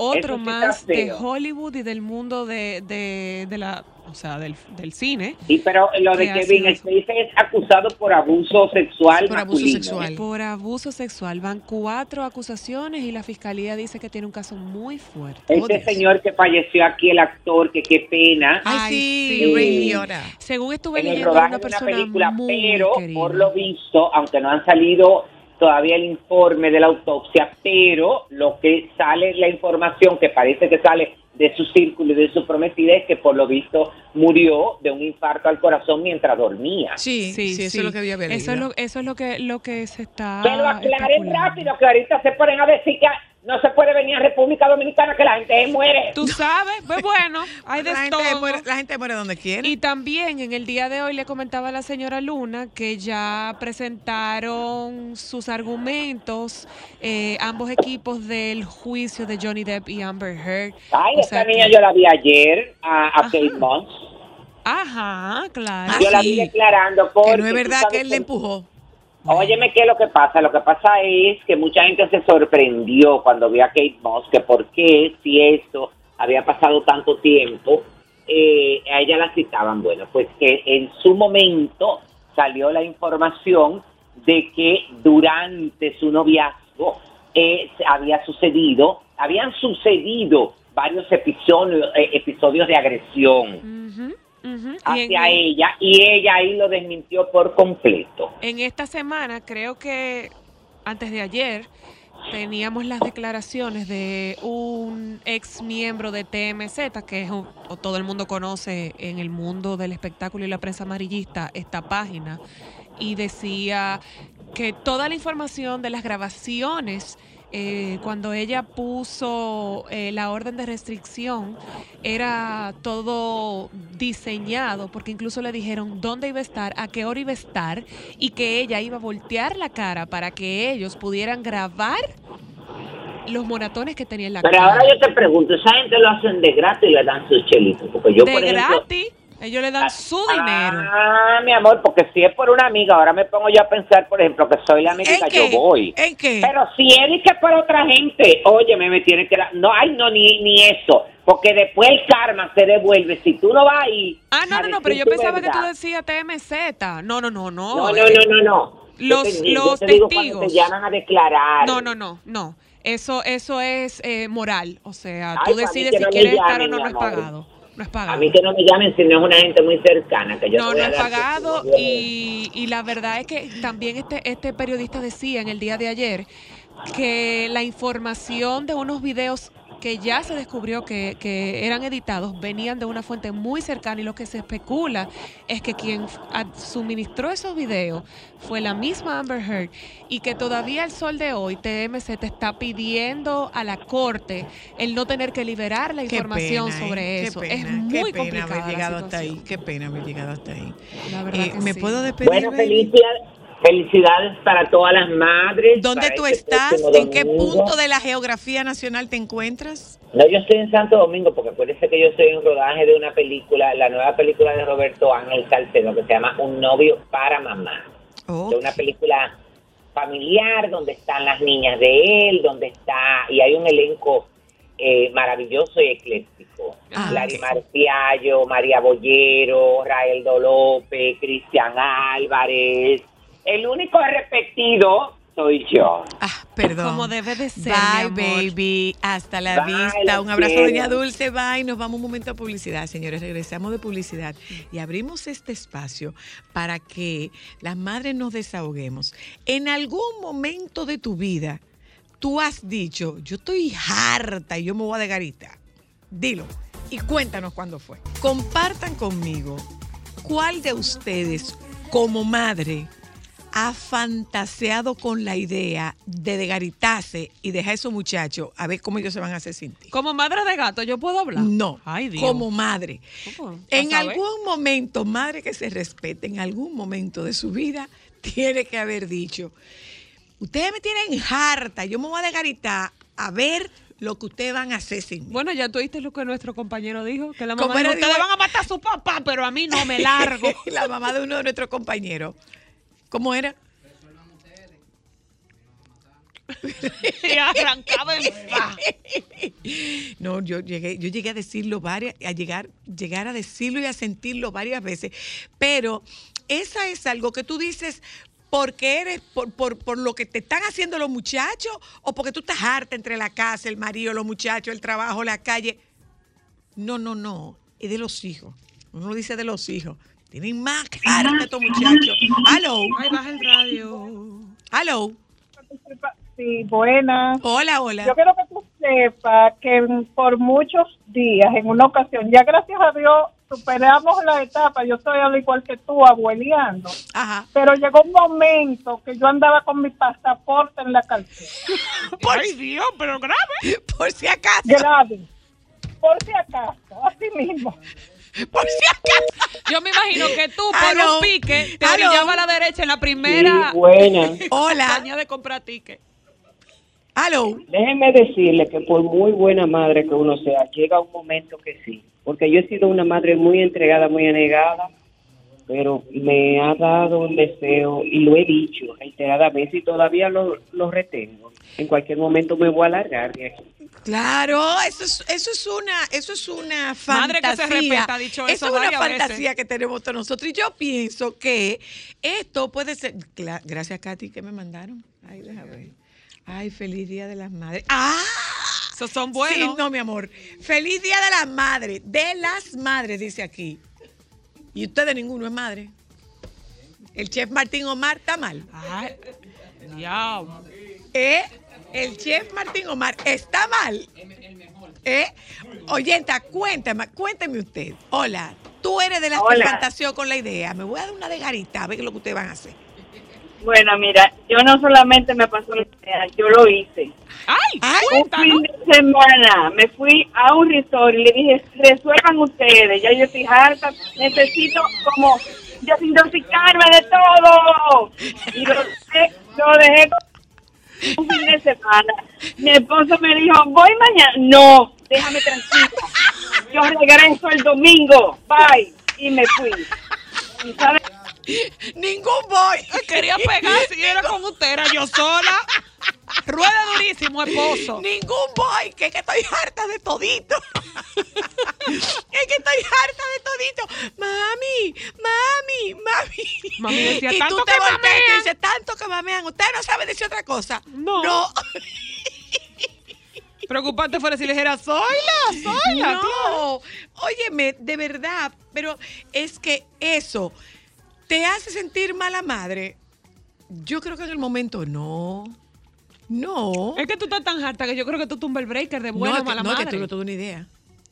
Otro sí más de. Hollywood y del mundo de, de, de la, o sea, del, del cine. Sí, pero lo de ¿Qué ha Kevin? Spacey es acusado por abuso sexual Por abuso sexual. Por abuso sexual. Van cuatro acusaciones y la fiscalía dice que tiene un caso muy fuerte. Oh, Este Dios. señor que falleció aquí, el actor, que qué pena. Ay, Ay, sí, sí. Según estuve en el leyendo, era rodaje una de una persona película, muy pero querida. por lo visto, aunque no han salido todavía el informe de la autopsia, pero lo que sale, la información que parece que sale de su círculo y de su prometida es que por lo visto murió de un infarto al corazón mientras dormía. Sí, sí, eso es lo que había leído. Eso es lo, eso es lo que, lo que se está. Que lo aclaren rápido, que ahorita se ponen a decir que no se puede venir a República Dominicana que la gente muere. Tú sabes, pues bueno, hay de la, gente muere, la gente muere donde quiere. Y también en el día de hoy le comentaba a la señora Luna que ya presentaron sus argumentos eh, ambos equipos del juicio de Johnny Depp y Amber Heard. Ay, O esta sea niña que- yo la vi ayer a, a. Kate Moss. Ajá, claro. Ah, Yo la sí. vi declarando porque que no es verdad que él le empujó. Óyeme, ¿qué es lo que pasa? Lo que pasa es que mucha gente se sorprendió cuando vio a Kate Moss, que por qué, si esto había pasado tanto tiempo, eh, a ella la citaban. Bueno, pues que en su momento salió la información de que durante su noviazgo eh, había sucedido, habían sucedido varios episodios, eh, episodios de agresión hacia en- ella y ella ahí lo desmintió por completo. En esta semana, creo que antes de ayer, teníamos las declaraciones de un ex miembro de TMZ, que es un- o todo el mundo conoce en el mundo del espectáculo y la prensa amarillista esta página, y decía que toda la información de las grabaciones eh, cuando ella puso eh, la orden de restricción, era todo diseñado, porque incluso le dijeron dónde iba a estar, a qué hora iba a estar, y que ella iba a voltear la cara para que ellos pudieran grabar los moratones que tenía en la Pero cara. ahora yo te pregunto, esa gente lo hacen de gratis y le dan sus chelitos. Porque yo, de por ejemplo, gratis, ellos le dan su Ah, dinero. mi amor, porque si es por una amiga, ahora me pongo yo a pensar, por ejemplo, que soy la amiga, yo voy. ¿En qué? Pero si él que por otra gente, oye, me tiene que dar, no, ay, no, ni, ni eso, porque después el karma se devuelve. Si tú no vas ahí. Ah, no, no, no, pero yo pensaba que tú decías TMZ. No, no, no, no. No, no, eh, no, no, los- los te testigos. te llaman a declarar. No, no, no, no. Eso, eso es eh, moral. O sea, Ay, tú decides si no quieres estar o no, no es pagado. No es pagado. A mí que no me llamen si no es una gente muy cercana. Que yo No, no es pagado y, y la verdad es que también este, este periodista decía en el día de ayer que la información de unos videos que ya se descubrió que, que eran editados venían de una fuente muy cercana y lo que se especula es que quien suministró esos videos fue la misma Amber Heard y que todavía el sol de hoy TMZ te está pidiendo a la corte el no tener que liberar la Qué información pena, ¿eh? sobre Qué eso. pena, es qué muy pena complicada haber la llegado hasta ahí. Qué pena haber llegado hasta ahí. La verdad Eh, que ¿Me sí. puedo despedir? Bueno, felicidades, felicidades para todas las madres. ¿Dónde tú este estás? ¿En qué punto de la geografía nacional te encuentras? No, yo estoy en Santo Domingo porque acuérdese que yo estoy en rodaje de una película, la nueva película de Roberto Ángel Salcedo que se llama Un novio para mamá. Oh, Es una película familiar donde están las niñas de él, donde está, y hay un elenco eh, maravilloso y ecléctico. Ah, Larimar Piallo, María Bollero, Raeldo López, Cristian Álvarez. El único repetido soy yo. ah, perdón. Como debe de ser, Bye, mi amor. baby. Hasta la Bye, vista. Un abrazo, quiero. doña Dulce. Bye. Nos vamos un momento a publicidad, señores. Regresamos de publicidad y abrimos este espacio para que las madres nos desahoguemos. En algún momento de tu vida, tú has dicho, yo estoy harta y yo me voy a de garita. Dilo y cuéntanos cuándo fue. Compartan conmigo cuál de ustedes, como madre, ha fantaseado con la idea de degaritarse y dejar a esos muchachos a ver cómo ellos se van a hacer sin ti. Como madre de gato, ¿yo puedo hablar? No, Ay, Dios. como madre. ¿Cómo? En algún momento, madre que se respete, en algún momento de su vida, tiene que haber dicho, ustedes me tienen harta, yo me voy a degaritar a ver lo que ustedes van a hacer sin mí. Bueno, ya tú oíste lo que nuestro compañero dijo, que la ¿Cómo mamá dijo, ustedes van a matar a su papá, pero a mí no me largo. la mamá de uno de nuestros compañeros. ¿Cómo era? y arrancaba paz. No, yo llegué, yo llegué a decirlo varias, a llegar, llegar a decirlo y a sentirlo varias veces. Pero esa es algo que tú dices porque eres, por, por, por lo que te están haciendo los muchachos, o porque tú estás harta entre la casa, el marido, los muchachos, el trabajo, la calle. No, no, no. Es de los hijos. Uno lo dice de los hijos. Tienen más harta estos muchachos. Hello. Ay, baja el radio. Hello. Sí, buena. Hola, hola. Yo quiero que tú sepas que por muchos días, en una ocasión, ya gracias a Dios superamos la etapa, yo estoy al igual que tú, abueleando. Ajá. Pero llegó un momento que yo andaba con mi pasaporte en la cartera. Ay, Dios, pero grave. Por si acaso. Grave. Por si acaso, así mismo. Por si acaso. Yo me imagino que tú, por un pique, te orillabas a la derecha en la primera buena. Hola. campaña de comprar ticket. Aló. Déjeme decirle que por muy buena madre que uno sea, llega un momento que sí. Porque yo he sido una madre muy entregada, muy anegada, pero me ha dado un deseo y lo he dicho reiteradamente y todavía lo, lo retengo. En cualquier momento me voy a largar de aquí. Claro, eso es, eso es una, eso es una Madre fantasía. que se respeta dicho eso es una veces. fantasía que tenemos todos nosotros. Y yo pienso que esto puede ser. Gracias, Katy, que me mandaron. Ay, déjame ver. Ay, feliz día de las madres. ¡Ah! Esos son Sí, buenos. no, mi amor. Feliz día de las madres. De las madres, dice aquí. Y ustedes ninguno es madre. El chef Martín Omar está mal. Ay, diablo. ¿Eh? El chef Martín Omar está mal. ¿Eh? Oyenta, cuéntame, cuénteme usted. Hola, tú eres de las que Hola. fantaseó con la idea. Me voy a dar una de garita, a ver lo que ustedes van a hacer. Bueno, mira, yo no solamente me pasó la idea, yo lo hice. Ay, Ay, Un fin de semana me fui a un resort y le dije, resuelvan ustedes, ya yo estoy harta, necesito como desintoxicarme de todo. Y lo dejé, lo dejé un fin de semana. Mi esposo me dijo, voy mañana. No, déjame tranquila. Yo regreso el domingo. Bye. Y me fui. ¿Y sabes? Ningún boy. Quería pegar si era con usted, era yo sola. Rueda durísimo, esposo. Ningún boy, que es que estoy harta de todito. es que estoy harta de todito. Mami, mami, mami. Mami decía, y "Tanto tú te que volteas y te mamean". dices, tanto que mamean. Usted no sabe decir otra cosa. No. No. Preocupante fuera si le dijera, soyla, soyla. No, óyeme, de verdad, pero es que eso te hace sentir mala madre. Yo creo que en el momento no. No. Es que tú estás tan harta que yo creo que tú tumbas el breaker de buena no, o mala no, madre. que tú no te das una idea.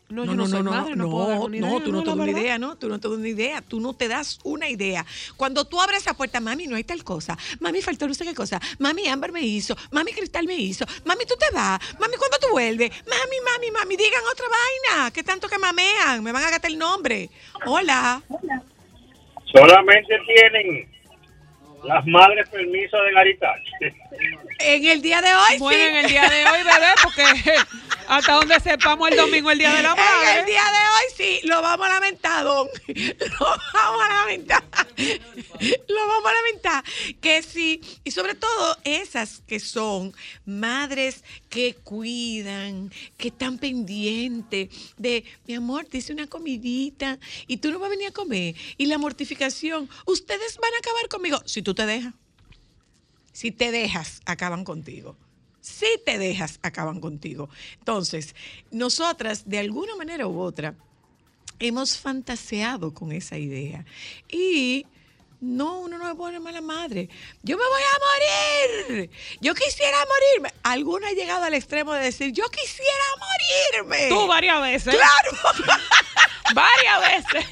No, yo no, soy madre, no, puedo dar no, una idea. no, tú no te das una idea, no, tú no te das una idea, tú no te das una idea. Cuando tú abres esa puerta, mami, no hay tal cosa, mami, faltó no sé qué cosa, mami, Ámbar me hizo, mami, Cristal me hizo, mami, tú te vas, mami, ¿cuándo tú vuelves? Mami, mami, mami, digan otra vaina, que tanto que mamean, me van a gastar el nombre. Hola. Solamente tienen las madres permiso de garitar. En el día de hoy, Bueno, sí. en el día de hoy, bebé, porque hasta donde sepamos el domingo, el día de la En el madre. día de hoy sí, lo vamos a lamentar, don. Lo vamos a lamentar. Lo vamos a lamentar. Que sí, y sobre todo esas que son madres que cuidan, que están pendientes de, mi amor, te hice una comidita y tú no vas a venir a comer. Y la mortificación, ustedes van a acabar conmigo. Si tú te dejas. Si te dejas, acaban contigo. Si te dejas, acaban contigo. Entonces, nosotras, de alguna manera u otra, hemos fantaseado con esa idea. Y no, uno no se pone mala madre. Yo me voy a morir. Yo quisiera morirme. Alguno ha llegado al extremo de decir, yo quisiera morirme. Tú varias veces. Claro. Varias veces.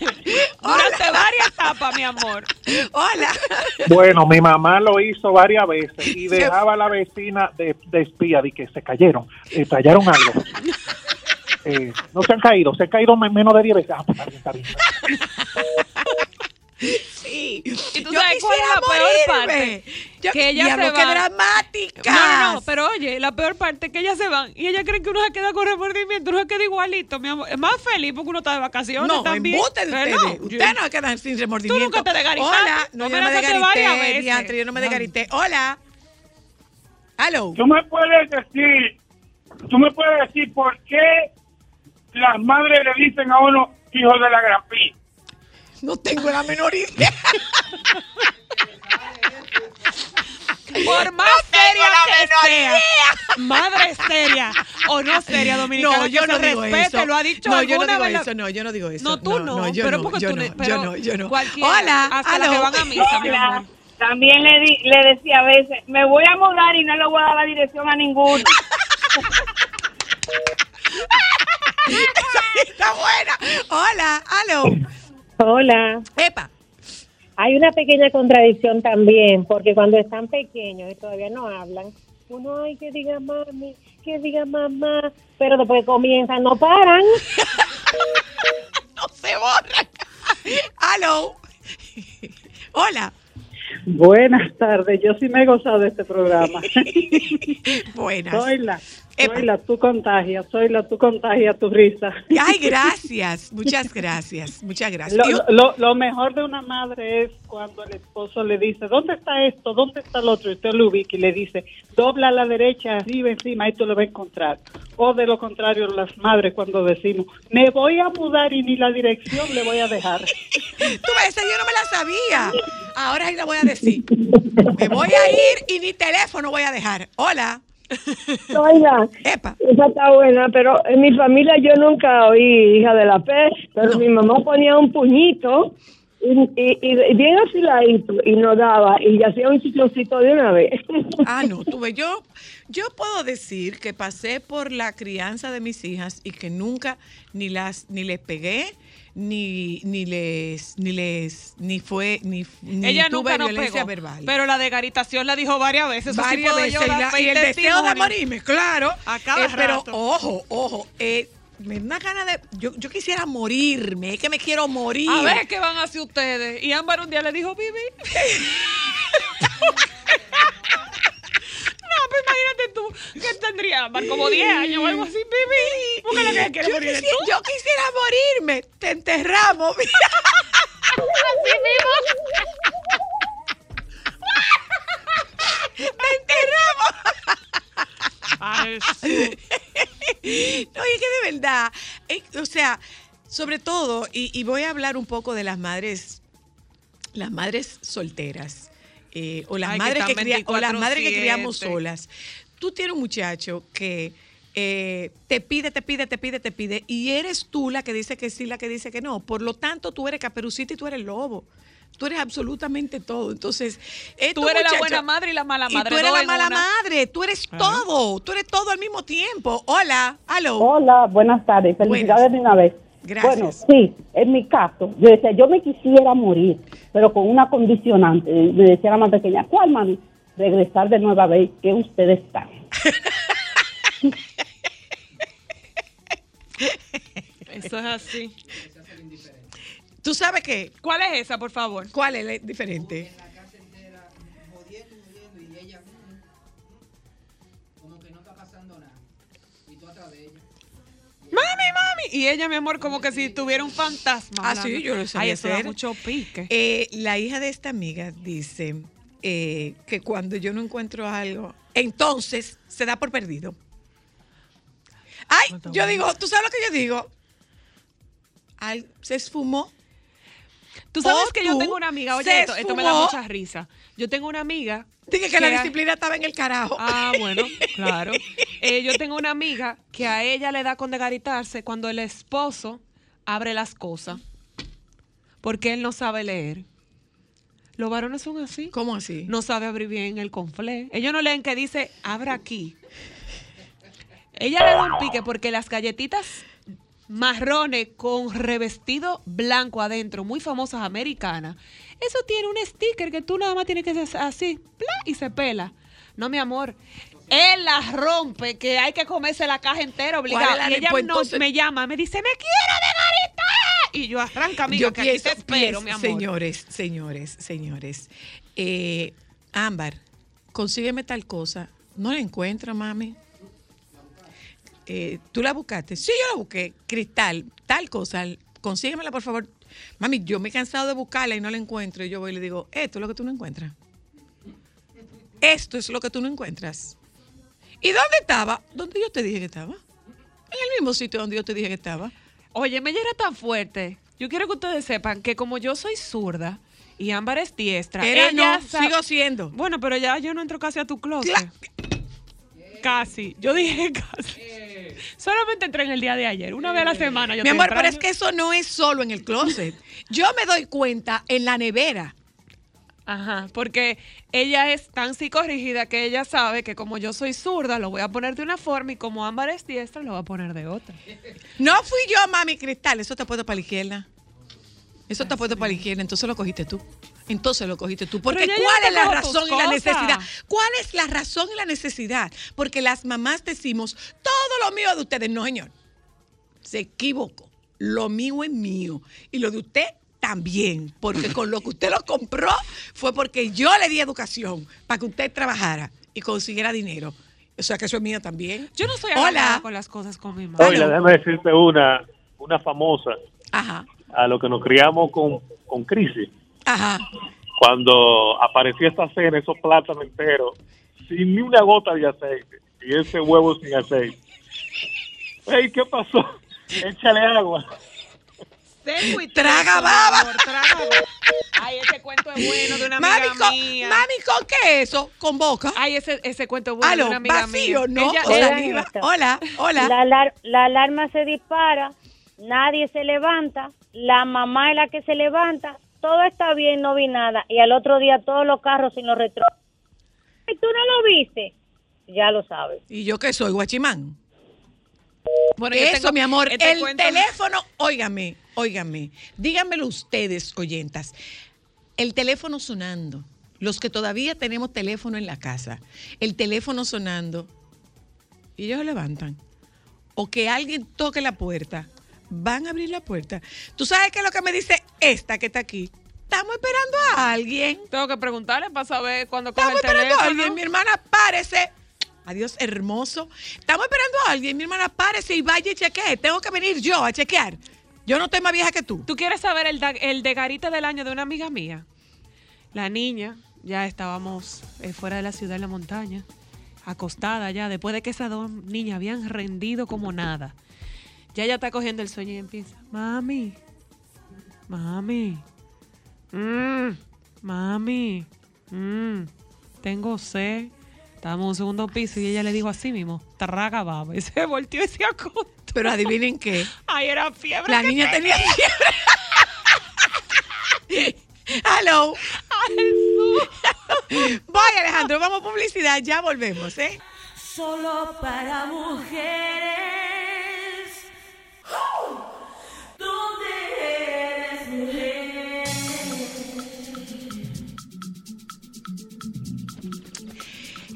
Durante varias etapas, mi amor. Hola. Bueno, mi mamá lo hizo varias veces y dejaba a la vecina de, de espía de que se cayeron, eh, tallaron algo. Eh, no se han caído, se han caído me- menos de 10 veces. Ah, pues, está bien, está bien. Sí. ¿Y tú Yo sabes cuál es quisiera la peor morirme. parte? Yo- Que ella Diablo, se qué va. dramática. No, no, no, pero oye, la peor parte es que ellas se van y ella cree que uno se queda con remordimiento, uno se queda igualito, mi amor. Es más feliz porque uno está de vacaciones No, también. Que ustedes. no, Ustedes no se quedan sin remordimiento. nunca te desgaritaste. Hola. No, No, yo no me diantre, yo no desgarité. Hola. Aló. ¿Tú me puedes decir, tú me puedes decir por qué las madres le dicen a uno hijo de la gran? No tengo la menor idea. Por más seria que sea, madre seria o no seria dominicana, No, yo que no se digo respete, eso. lo ha dicho No, yo no alguna digo vez eso. No, yo no digo eso. No, tú no, yo pero no, porque yo tú no, yo no, yo no. cualquiera, Hola. hasta la aló. que van a misa, mi Hola. amor. También le, di- le decía a veces, me voy a mudar y no le voy a dar la dirección a ninguno. Esa está buena. Hola, aló. Hola. Epa. Hay una pequeña contradicción también, porque cuando están pequeños y todavía no hablan, uno, ay, que diga mami, que diga mamá, pero después comienzan, no paran. no se borran. Aló. Hola. Buenas tardes, yo sí me he gozado de este programa. Buenas. Soy la, soy la, tú contagias, soy la, tú contagias tu risa. Ay, gracias, muchas gracias, muchas gracias. Lo, lo- lo mejor de una madre es cuando el esposo le dice, ¿dónde está esto? ¿Dónde está el otro? Y usted lo ubica y le dice, dobla a la derecha, arriba, encima, ahí tú lo vas a encontrar. O de lo contrario, las madres cuando decimos, me voy a mudar y ni la dirección le voy a dejar. Tú ves, esa yo no me la sabía. Ahora sí la voy a decir. Me voy a ir y ni teléfono voy a dejar. Hola. Oiga, Epa. esa está buena, pero en mi familia yo nunca oí hija de la P, pero mi mamá ponía un puñito y, y, y bien afiladito y nos daba y hacía un chicloncito de una vez. Ah, no, tuve yo. Yo puedo decir que pasé por la crianza de mis hijas y que nunca ni las ni les pegué ni ni les ni les ni fue ni, ni Ella tuve nunca violencia pegó, verbal. pero la degaritación la dijo varias veces. Sí varias puedo veces y, la- y el deseo de morirme, claro. A cada Eh, pero rato. ojo, ojo, eh, me da una gana de yo, yo quisiera morirme, es que me quiero morir. A ver qué van a hacer ustedes. Y Ámbar un día le dijo, Vivi. no, pues imagínate tú, que tendría como 10 años o algo así, Vivi. ¿Por qué lo que quiere yo, morir quisiera, tú? yo quisiera morirme, te enterramos. mira. Así mismo. te enterramos. Ay, No, y es que de verdad, eh, o sea, sobre todo, y, y voy a hablar un poco de las madres, las madres solteras, eh, o las Ay, madres que, cría- o las madres que 24/7. criamos solas. Tú tienes un muchacho que eh, te pide, te pide, te pide, te pide, y eres tú la que dice que sí, la que dice que no. Por lo tanto, tú eres caperucita y tú eres lobo. Tú eres absolutamente todo. Entonces, estos Tú eres la buena madre y la mala y madre. tú eres la mala una. madre, tú eres Claro. todo, tú eres todo al mismo tiempo. Hola, aló. Hola, buenas tardes. Felicidades de una vez. Gracias. Bueno, sí, en mi caso, yo decía, yo me quisiera morir, pero con una condicionante. Me decía la más pequeña, ¿cuál, mami? Regresar de nueva vez que ustedes están. Eso es así. ¿Tú sabes qué? ¿Cuál es esa, por favor? ¿Cuál es la diferente? Y ella, mi amor, como que si tuviera un fantasma. Ah, hablando. sí, yo lo Ay, sabía eso da mucho pique. Eh, la hija de esta amiga dice eh, que cuando yo no encuentro algo, entonces se da por perdido. Ay, yo digo, ¿tú sabes lo que yo digo? Al- se esfumó. Tú sabes O que yo tengo una amiga, oye, esto, esto me da mucha risa. Yo tengo una amiga. Dije que la disciplina estaba en el carajo. Ah, bueno, claro. Eh, yo tengo una amiga que a ella le da con degaritarse cuando el esposo abre las cosas. Porque él no sabe leer. Los varones son así. ¿Cómo así? No sabe abrir bien el conflé. Ellos no leen que dice, abra aquí. Ella le da un pique porque las galletitas marrones con revestido blanco adentro, muy famosas americanas, eso tiene un sticker que tú nada más tienes que hacer así, ¡pla! y se pela. No, mi amor. Él la rompe, que hay que comerse la caja entera ¿Cuál es obligada. Y ella pues, no- entonces- me llama, me dice, me quiero de garita. Y yo arranca, amiga, Yo que aquí pienso, te espero, pienso, mi amor. señores, señores, señores. Eh, Ámbar, consígueme tal cosa. No la encuentro, mami. Eh, ¿Tú la buscaste? Sí, yo la busqué. Cristal, tal cosa. Consíguemela, por favor. Mami, yo me he cansado de buscarla y no la encuentro. Y yo voy y le digo, esto es lo que tú no encuentras. Esto es lo que tú no encuentras. ¿Y dónde estaba? ¿Dónde yo te dije que estaba? En el mismo sitio donde yo te dije que estaba. Oye, me era tan fuerte. Yo quiero que ustedes sepan que como yo soy zurda y Ámbar es diestra, Era ella no, sigo siendo. Bueno, pero ya yo no entro casi a tu closet. Casi. Yo dije casi. Solamente entré en el día de ayer, una vez a la semana. Yo Mi amor, pero es que eso no es solo en el closet. Yo me doy cuenta en la nevera. Ajá, porque ella es tan psicorrígida que ella sabe que como yo soy zurda, lo voy a poner de una forma y como Ámbar es diestra, lo va a poner de otra. No fui yo, mami Cristal. Eso te puesto para la izquierda. Eso te puesto para la izquierda. Entonces lo cogiste tú. Entonces lo cogiste tú. Porque ¿cuál es la razón y la necesidad? ¿Cuál es la razón y la necesidad? Porque las mamás decimos, todo lo mío es de ustedes. No, señor. Se equivocó. Lo mío es mío. Y lo de usted también. Porque con lo que usted lo compró fue porque yo le di educación para que usted trabajara y consiguiera dinero. O sea que eso es mío también. Yo no soy Hola. con las cosas con mi madre. Oye, déjame decirte una, una famosa, Ajá. a lo que nos criamos con, con crisis. Ajá. Cuando aparecía esta cena, esos plátanos enteros, sin ni una gota de aceite, y ese huevo sin aceite. Ey, ¿qué pasó? Échale agua. Seco y Traga baba. amor, traga baba. Ay, ese cuento es bueno de una amiga Mami, con, mía. mami, ¿con qué es eso? ¿Con boca? Ay, ese, ese cuento es bueno Aló, de una amiga vacío, mía. ¿no? Ella- iba- hola, hola. La, alar- la alarma se dispara, nadie se levanta, la mamá es la que se levanta, todo está bien, no vi nada. Y al otro día todos los carros sin los retro. ¿Y tú no lo viste? Ya lo sabes. ¿Y yo qué soy, guachimán? Bueno, yo Eso, tengo- mi amor, este el cuento- teléfono, óigame, óigame, díganmelo ustedes, oyentas, el teléfono sonando, los que todavía tenemos teléfono en la casa, el teléfono sonando, y ellos se levantan, o que alguien toque la puerta, van a abrir la puerta. ¿Tú sabes qué es lo que me dice esta que está aquí? Estamos esperando a alguien. Tengo que preguntarle para saber cuándo coge Estamos el esperando a alguien, mi hermana, párese. Adiós, hermoso. Estamos esperando a alguien, mi hermana, párese y vaya y chequee. Tengo que venir yo a chequear. Yo no estoy más vieja que tú. ¿Tú quieres saber el de garita del año de una amiga mía? La niña, ya estábamos eh, fuera de la ciudad en la montaña, acostada ya, después de que esas dos niñas habían rendido como nada. Ya ella está cogiendo el sueño y empieza, mami, mami, mm, mami, mm, tengo sed. Estábamos en un segundo piso y ella le dijo así mismo, traga baba. Y se volteó y se acostó. Pero adivinen qué. Ay, era fiebre. La niña tenía fiebre. Hello. Voy, Alejandro, vamos a publicidad. Ya volvemos, ¿eh? Solo para mujeres.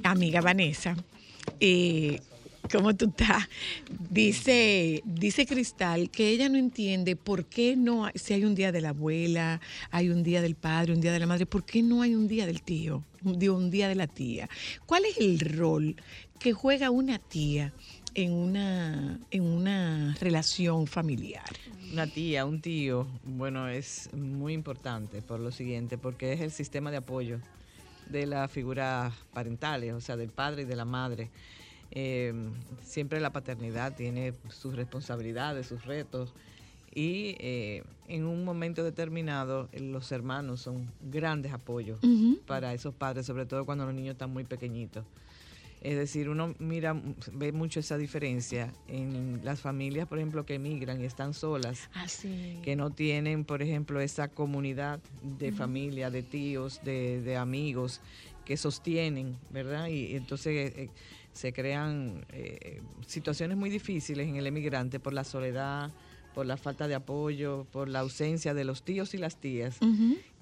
Amiga Vanessa, eh, ¿cómo tú estás? Dice, dice Cristal que ella no entiende por qué no, si hay un día de la abuela, hay un día del padre, un día de la madre, ¿por qué no hay un día del tío, un un día de la tía? ¿Cuál es el rol que juega una tía en una, en una relación familiar? Una tía, un tío, bueno, es muy importante por lo siguiente, porque es el sistema de apoyo de las figuras parentales, o sea, del padre y de la madre. Eh, siempre la paternidad tiene sus responsabilidades, sus retos, y eh, en un momento determinado los hermanos son grandes apoyos para esos padres, sobre todo cuando los niños están muy pequeñitos. Es decir, uno mira, ve mucho esa diferencia en las familias, por ejemplo, que emigran y están solas, que no tienen, por ejemplo, esa comunidad de familia, de tíos, de, de amigos que sostienen, ¿verdad? Y, y entonces eh, se crean eh, situaciones muy difíciles en el emigrante por la soledad, por la falta de apoyo, por la ausencia de los tíos y las tías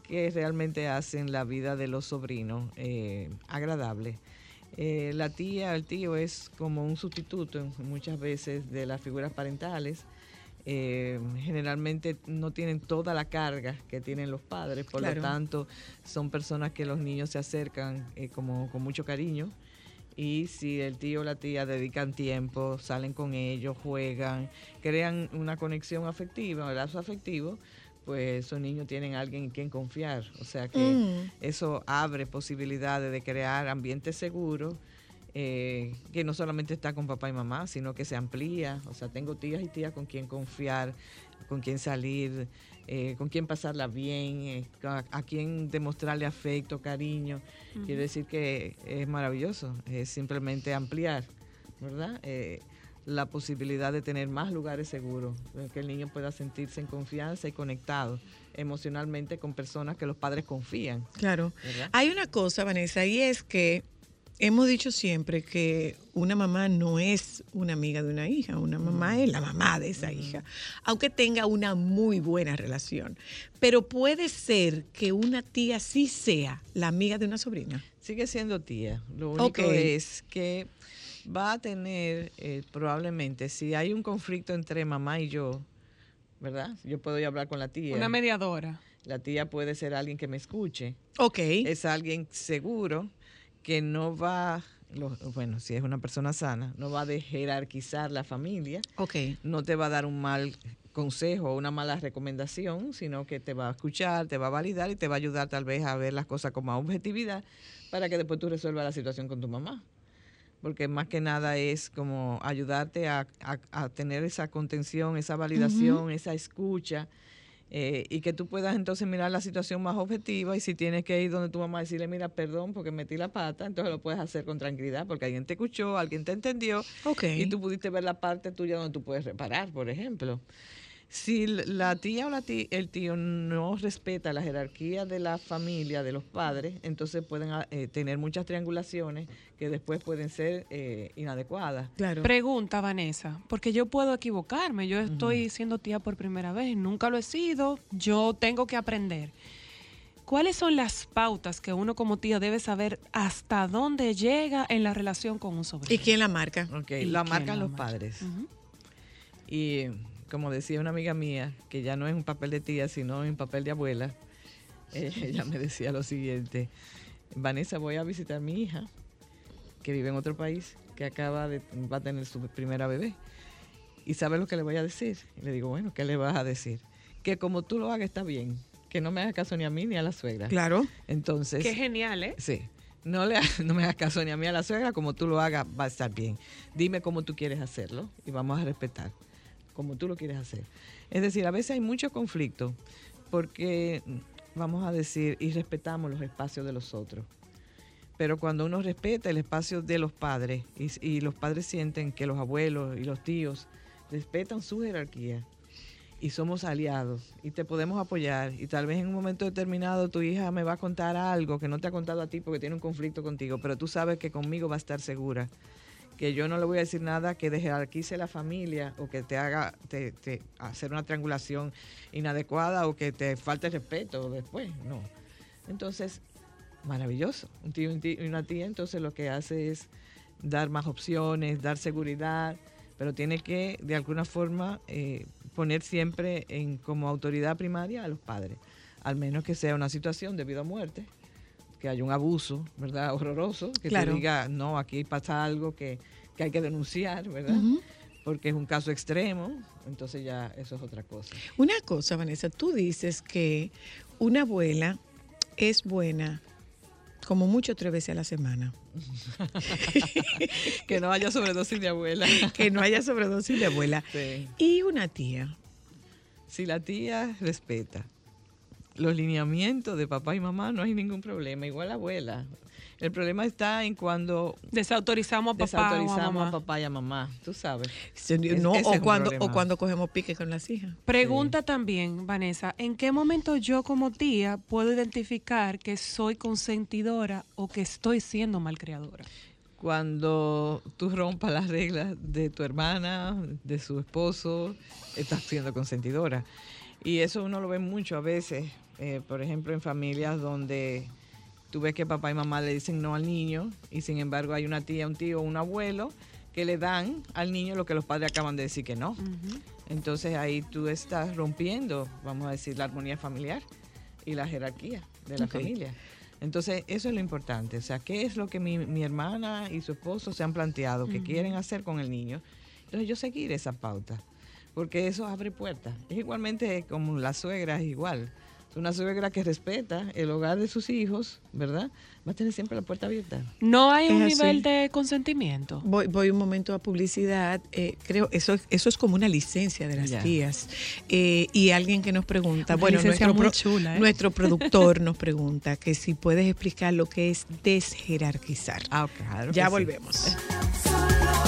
que realmente hacen la vida de los sobrinos eh, agradable. Eh, la tía, el tío es como un sustituto muchas veces de las figuras parentales. Eh, generalmente no tienen toda la carga que tienen los padres, por Claro. lo tanto son personas que los niños se acercan eh, como con mucho cariño y si el tío o la tía dedican tiempo, salen con ellos, juegan, crean una conexión afectiva, un lazo afectivo, pues esos niños tienen a alguien en quien confiar. O sea que Mm. eso abre posibilidades de crear ambientes seguros, eh, que no solamente está con papá y mamá, sino que se amplía. O sea, tengo tías y tías con quien confiar, con quien salir, eh, con quien pasarla bien, eh, a, a quien demostrarle afecto, cariño. Ujú. Quiere decir que es maravilloso, es simplemente ampliar, ¿verdad? La posibilidad de tener más lugares seguros, que el niño pueda sentirse en confianza y conectado emocionalmente con personas que los padres confían. Claro. ¿verdad? Hay una cosa, Vanessa, y es que hemos dicho siempre que una mamá no es una amiga de una hija, una mamá es la mamá de esa hija, aunque tenga una muy buena relación. Pero puede ser que una tía sí sea la amiga de una sobrina. Sigue siendo tía. Lo único es que va a tener eh, probablemente, si hay un conflicto entre mamá y yo, ¿verdad? Yo puedo ir a hablar con la tía. Una mediadora. La tía puede ser alguien que me escuche. Ok. Es alguien seguro que no va, bueno, si es una persona sana, no va a de jerarquizar la familia. Ok. No te va a dar un mal consejo o una mala recomendación, sino que te va a escuchar, te va a validar y te va a ayudar tal vez a ver las cosas con más objetividad para que después tú resuelvas la situación con tu mamá. Porque más que nada es como ayudarte a, a- a tener esa contención, esa validación, esa escucha, eh, y que tú puedas entonces mirar la situación más objetiva y si tienes que ir donde tu mamá decirle, mira, perdón porque metí la pata, entonces lo puedes hacer con tranquilidad porque alguien te escuchó, alguien te entendió y tú pudiste ver la parte tuya donde tú puedes reparar, por ejemplo. Si la tía o la ti- el tío no respeta la jerarquía de la familia, de los padres, entonces pueden ah, eh, tener muchas triangulaciones que después pueden ser eh, inadecuadas. Claro. Pregunta, Vanessa, porque yo puedo equivocarme. Yo estoy siendo tía por primera vez, nunca lo he sido. Yo tengo que aprender. ¿Cuáles son las pautas que uno como tía debe saber hasta dónde llega en la relación con un sobrino? ¿Y quién la marca? Ok, ¿Y la marcan la los marca? padres. Y como decía una amiga mía, que ya no es un papel de tía, sino en papel de abuela, eh, ella me decía lo siguiente, Vanessa, voy a visitar a mi hija, que vive en otro país, que acaba de, va a tener su primera bebé. ¿Y sabes lo que le voy a decir? Y le digo, bueno, ¿qué le vas a decir? Que como tú lo hagas está bien, que no me hagas caso ni a mí ni a la suegra. Claro. Entonces... Qué genial, ¿eh? Sí. No, le, no me hagas caso ni a mí ni a la suegra, como tú lo hagas va a estar bien. Dime cómo tú quieres hacerlo y vamos a respetar como tú lo quieres hacer. Es decir, a veces hay mucho conflicto porque, vamos a decir, y respetamos los espacios de los otros. Pero cuando uno respeta el espacio de los padres y, y los padres sienten que los abuelos y los tíos respetan su jerarquía y somos aliados y te podemos apoyar y tal vez en un momento determinado tu hija me va a contar algo que no te ha contado a ti porque tiene un conflicto contigo, pero tú sabes que conmigo va a estar segura, que yo no le voy a decir nada que de jerarquice la familia o que te haga te, hacer una triangulación inadecuada o que te falte respeto después, no. Entonces, maravilloso. Un tío y una tía entonces lo que hace es dar más opciones, dar seguridad, pero tiene que de alguna forma eh, poner siempre en como autoridad primaria a los padres, al menos que sea una situación debido a muerte, que haya un abuso, ¿verdad? Horroroso, que Claro. te diga, no, aquí pasa algo que, que hay que denunciar, ¿verdad? Porque es un caso extremo, entonces ya eso es otra cosa. Una cosa, Vanessa, tú dices que una abuela es buena como mucho tres veces a la semana. que no haya sobredosis de abuela. que no haya sobredosis de abuela. Sí. Y una tía. Si la tía respeta los lineamientos de papá y mamá, no hay ningún problema. Igual la abuela. El problema está en cuando desautorizamos a papá o a desautorizamos mamá. a papá y a mamá. Tú sabes. No, o, cuando, o cuando cogemos pique con las hijas. Pregunta también, Vanessa, ¿en qué momento yo como tía puedo identificar que soy consentidora o que estoy siendo malcriadora? Cuando tú rompas las reglas de tu hermana, de su esposo, estás siendo consentidora. Y eso uno lo ve mucho a veces, eh, por ejemplo, en familias donde tú ves que papá y mamá le dicen no al niño y sin embargo hay una tía, un tío, un abuelo que le dan al niño lo que los padres acaban de decir que no. Entonces ahí tú estás rompiendo, vamos a decir, la armonía familiar y la jerarquía de la familia. Entonces, eso es lo importante. O sea, ¿qué es lo que mi, mi hermana y su esposo se han planteado que quieren hacer con el niño? Entonces, yo seguir esa pauta, porque eso abre puertas. Es igualmente como la suegra, es igual. Una suegra que respeta el hogar de sus hijos, ¿verdad? Va a tener siempre la puerta abierta. ¿No hay un así. nivel de consentimiento? Voy, voy un momento a publicidad. eh, creo eso eso es como una licencia de las Ya. tías. Eh, y alguien que nos pregunta, Una bueno, nuestro, pro- chula, ¿eh? nuestro productor nos pregunta que si puedes explicar lo que es desjerarquizar. Ah, claro. Ya sí.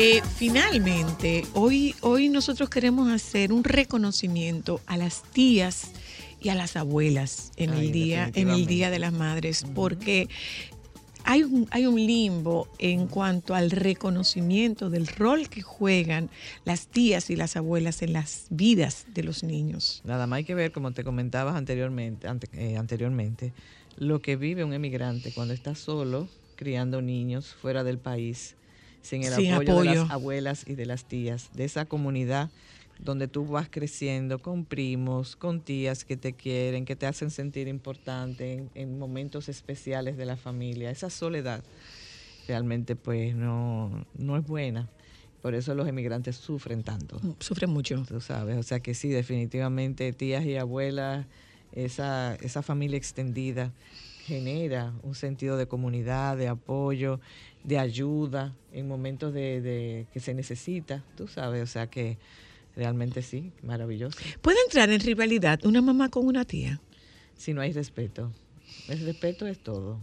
Eh, finalmente, hoy, hoy nosotros queremos hacer un reconocimiento a las tías y a las abuelas en Ay, el día, en el día de las madres, porque hay un, hay un limbo en cuanto al reconocimiento del rol que juegan las tías y las abuelas en las vidas de los niños. Nada más hay que ver, como te comentabas anteriormente, ante- eh, anteriormente, lo que vive un emigrante cuando está solo criando niños fuera del país, sin el Sin apoyo, de las abuelas y de las tías, de esa comunidad donde tú vas creciendo con primos, con tías que te quieren, que te hacen sentir importante en, en momentos especiales de la familia. Esa soledad realmente pues no, no es buena. Por eso los emigrantes sufren tanto. Sufren mucho. Tú sabes, o sea que sí, definitivamente tías y abuelas, esa, esa familia extendida genera un sentido de comunidad, de apoyo, de ayuda en momentos de, de que se necesita, tú sabes, o sea que realmente sí, maravilloso. ¿Puede entrar en rivalidad una mamá con una tía? Si no hay respeto, el respeto es todo.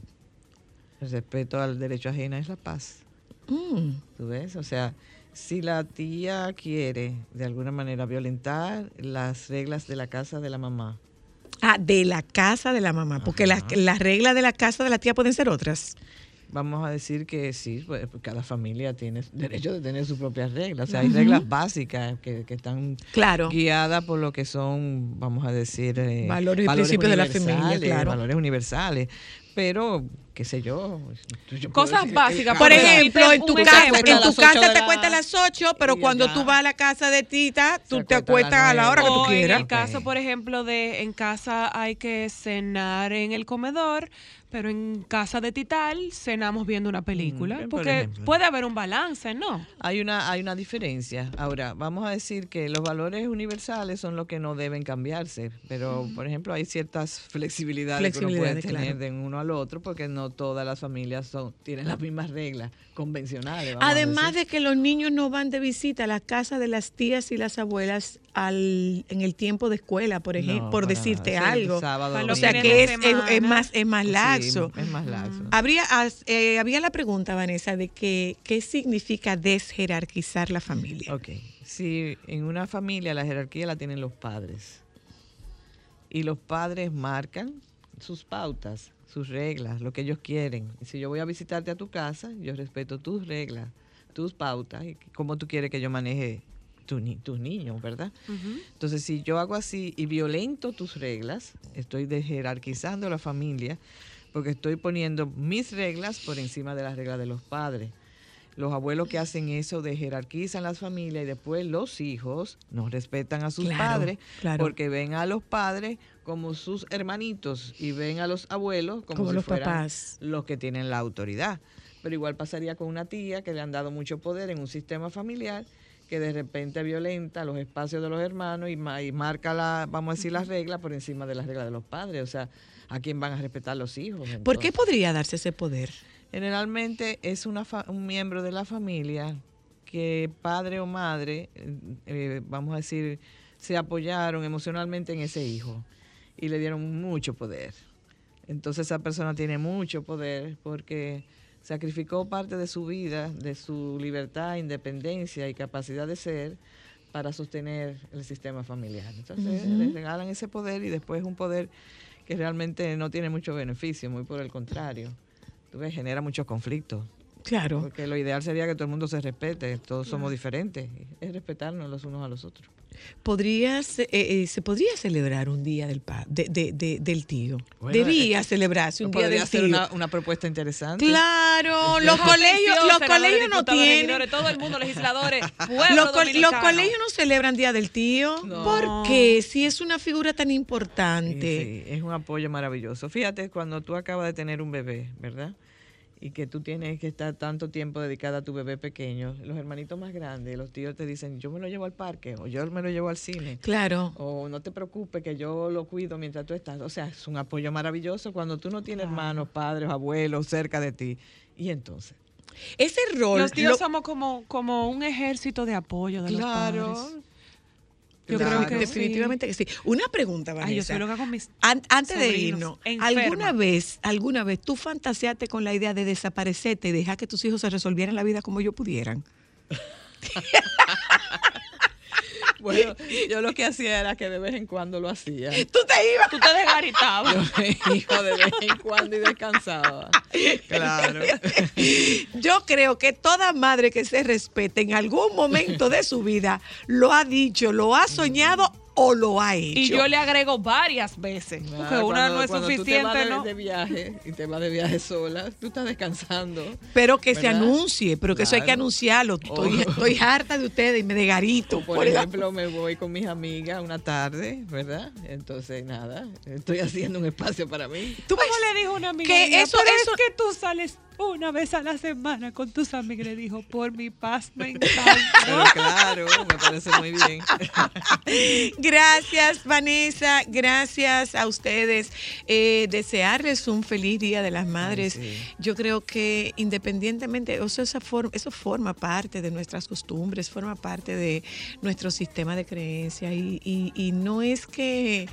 El respeto al derecho ajeno es la paz. Mm. ¿Tú ves? O sea, si la tía quiere de alguna manera violentar las reglas de la casa de la mamá, Ah, de la casa de la mamá, porque las, las reglas de la casa de la tía pueden ser otras. vamos a decir que sí, pues, cada familia tiene derecho de tener sus propias reglas. O sea, hay reglas básicas que, que están Claro. guiadas por lo que son, vamos a decir, eh, Valores y principios de la familia, claro. Valores universales. Pero, qué sé yo. yo puedo Cosas decir- básicas, Por ejemplo, en tu casa, en tu casa te cuentan a las 8, pero cuando tú vas a la casa de tita, tú te acuestas a la hora que tú O quieras. En el caso, por ejemplo, de en casa hay que cenar en el comedor, pero en casa de Tital cenamos viendo una película. Mm, por porque puede haber un balance, ¿no? Hay una, hay una diferencia. Ahora, vamos a decir que los valores universales son los que no deben cambiarse, pero, por ejemplo, hay ciertas flexibilidades, que uno puede tener claro. de uno al otro, porque no todas las familias son, tienen las mismas reglas convencionales. Además de que los niños no van de visita a la casa de las tías y las abuelas al, en el tiempo de escuela, por ejemplo, No, por decirte nada. Sí, algo. sábado, o sea que es, es- es semana. más, es más Sí, laxo. es más laxo. Habría, as- eh, había la pregunta, Vanessa, de que qué significa desjerarquizar la familia. Ok, si en una familia la jerarquía la tienen los padres y los padres marcan sus pautas, sus reglas, lo que ellos quieren. Y si yo voy a visitarte a tu casa, yo respeto tus reglas, tus pautas y cómo tú quieres que yo maneje tu ni- tus niños, ¿verdad? Entonces, si yo hago así y violento tus reglas, estoy jerarquizando la familia porque estoy poniendo mis reglas por encima de las reglas de los padres. Los abuelos que hacen eso de jerarquizan las familias y después los hijos no respetan a sus Claro, padres claro. porque ven a los padres como sus hermanitos y ven a los abuelos como, Como si los fueran papás. los que tienen la autoridad. Pero igual pasaría con una tía que le han dado mucho poder en un sistema familiar que de repente violenta los espacios de los hermanos y, ma- y marca la, vamos a decir, las reglas por encima de las reglas de los padres. O sea, ¿a quién van a respetar los hijos? ¿Por qué podría darse ese poder? Generalmente es una fa- un miembro de la familia que padre o madre, eh, eh, vamos a decir, se apoyaron emocionalmente en ese hijo y le dieron mucho poder. Entonces esa persona tiene mucho poder porque sacrificó parte de su vida, de su libertad, independencia y capacidad de ser para sostener el sistema familiar. Entonces Ujú. le regalan ese poder y después un poder que realmente no tiene mucho beneficio, muy por el contrario. Genera muchos conflictos. Claro. Porque lo ideal sería que todo el mundo se respete, todos somos diferentes, es respetarnos los unos a los otros. Podrías, eh, eh, se podría celebrar un día del pa- de- de- de- del tío. Bueno, Debía eh, celebrarse un día Podría del ser tío. una, una propuesta interesante. Claro, los colegios, los colegios no tienen. todo el mundo, legisladores, Los, co- los colegios no celebran Día del Tío. ¿Por qué? Si es una figura tan importante. Sí, es un apoyo maravilloso. Fíjate, cuando tú acabas de tener un bebé, ¿verdad? Y que tú tienes que estar tanto tiempo dedicada a tu bebé pequeño, los hermanitos más grandes, los tíos te dicen, yo me lo llevo al parque o yo me lo llevo al cine. Claro. O no te preocupes que yo lo cuido mientras tú estás. O sea, es un apoyo maravilloso cuando tú no tienes hermanos, padres, abuelos cerca de ti. Y entonces. Ese rol. Los tíos lo- somos como, como un ejército de apoyo de Claro. los padres. Yo Claro, creo que definitivamente que sí. Una pregunta, Vanessa. Ay, yo soy loca con mis An- antes de irnos, Enferma. ¿alguna vez, alguna vez tú fantaseaste con la idea de desaparecerte y dejar que tus hijos se resolvieran la vida como ellos pudieran? Bueno, yo lo que hacía era que de vez en cuando lo hacía. Tú te ibas. Tú te desgaritabas. Yo me iba de vez en cuando y descansaba. Claro. Yo creo que toda madre que se respete en algún momento de su vida lo ha dicho, lo ha soñado o lo ha hecho. Y yo le agrego varias veces. Porque una no es cuando tú te vas suficiente, de, ¿no? de viaje y te vas de viaje sola, tú estás descansando. Pero que se anuncie, pero que eso hay que anunciarlo. Estoy, Oh. estoy harta de ustedes y me desgarito. Por Por ejemplo, me voy con mis amigas una tarde, ¿verdad? Entonces, nada, estoy haciendo un espacio para mí. ¿Tú ¿Cómo le dijo una amiga? que eso- eso- es que tú sales una vez a la semana con tus amigas. Le dijo, por mi paz mental. Pero claro, me parece muy bien. Gracias, Vanessa. Gracias a ustedes. Eh, desearles un feliz Día de las Madres. Yo creo que independientemente, o sea, esa forma, eso forma parte de nuestras costumbres, forma parte de nuestro sistema de creencias. Y, y- y no es que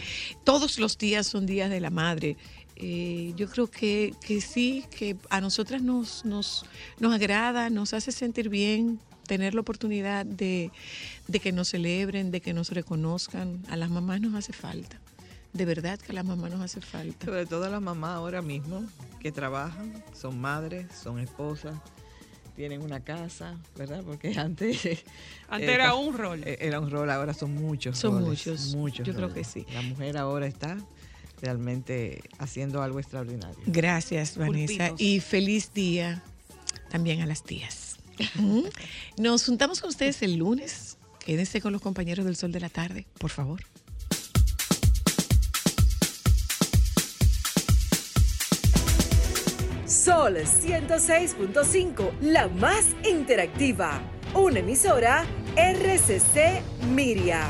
todos los días son días de la madre. Eh, yo creo que, que sí, que a nosotras nos, nos, nos agrada, nos hace sentir bien tener la oportunidad de, de que nos celebren, de que nos reconozcan. A las mamás nos hace falta. De verdad que a las mamás nos hace falta. Sobre todo a las mamás ahora mismo que trabajan, son madres, son esposas, tienen una casa, ¿verdad? Porque antes... Antes eh, era un rol. eh, Era un rol, ahora son muchos. Son roles, muchos, Muchos. yo creo que sí. La mujer ahora está realmente haciendo algo extraordinario. Gracias, Vanessa. Pulpitos. Y feliz día también a las tías. Nos juntamos con ustedes el lunes. Quédense con los compañeros del Sol de la Tarde, por favor. Sol 106.5, la más interactiva. Una emisora RCC Miria.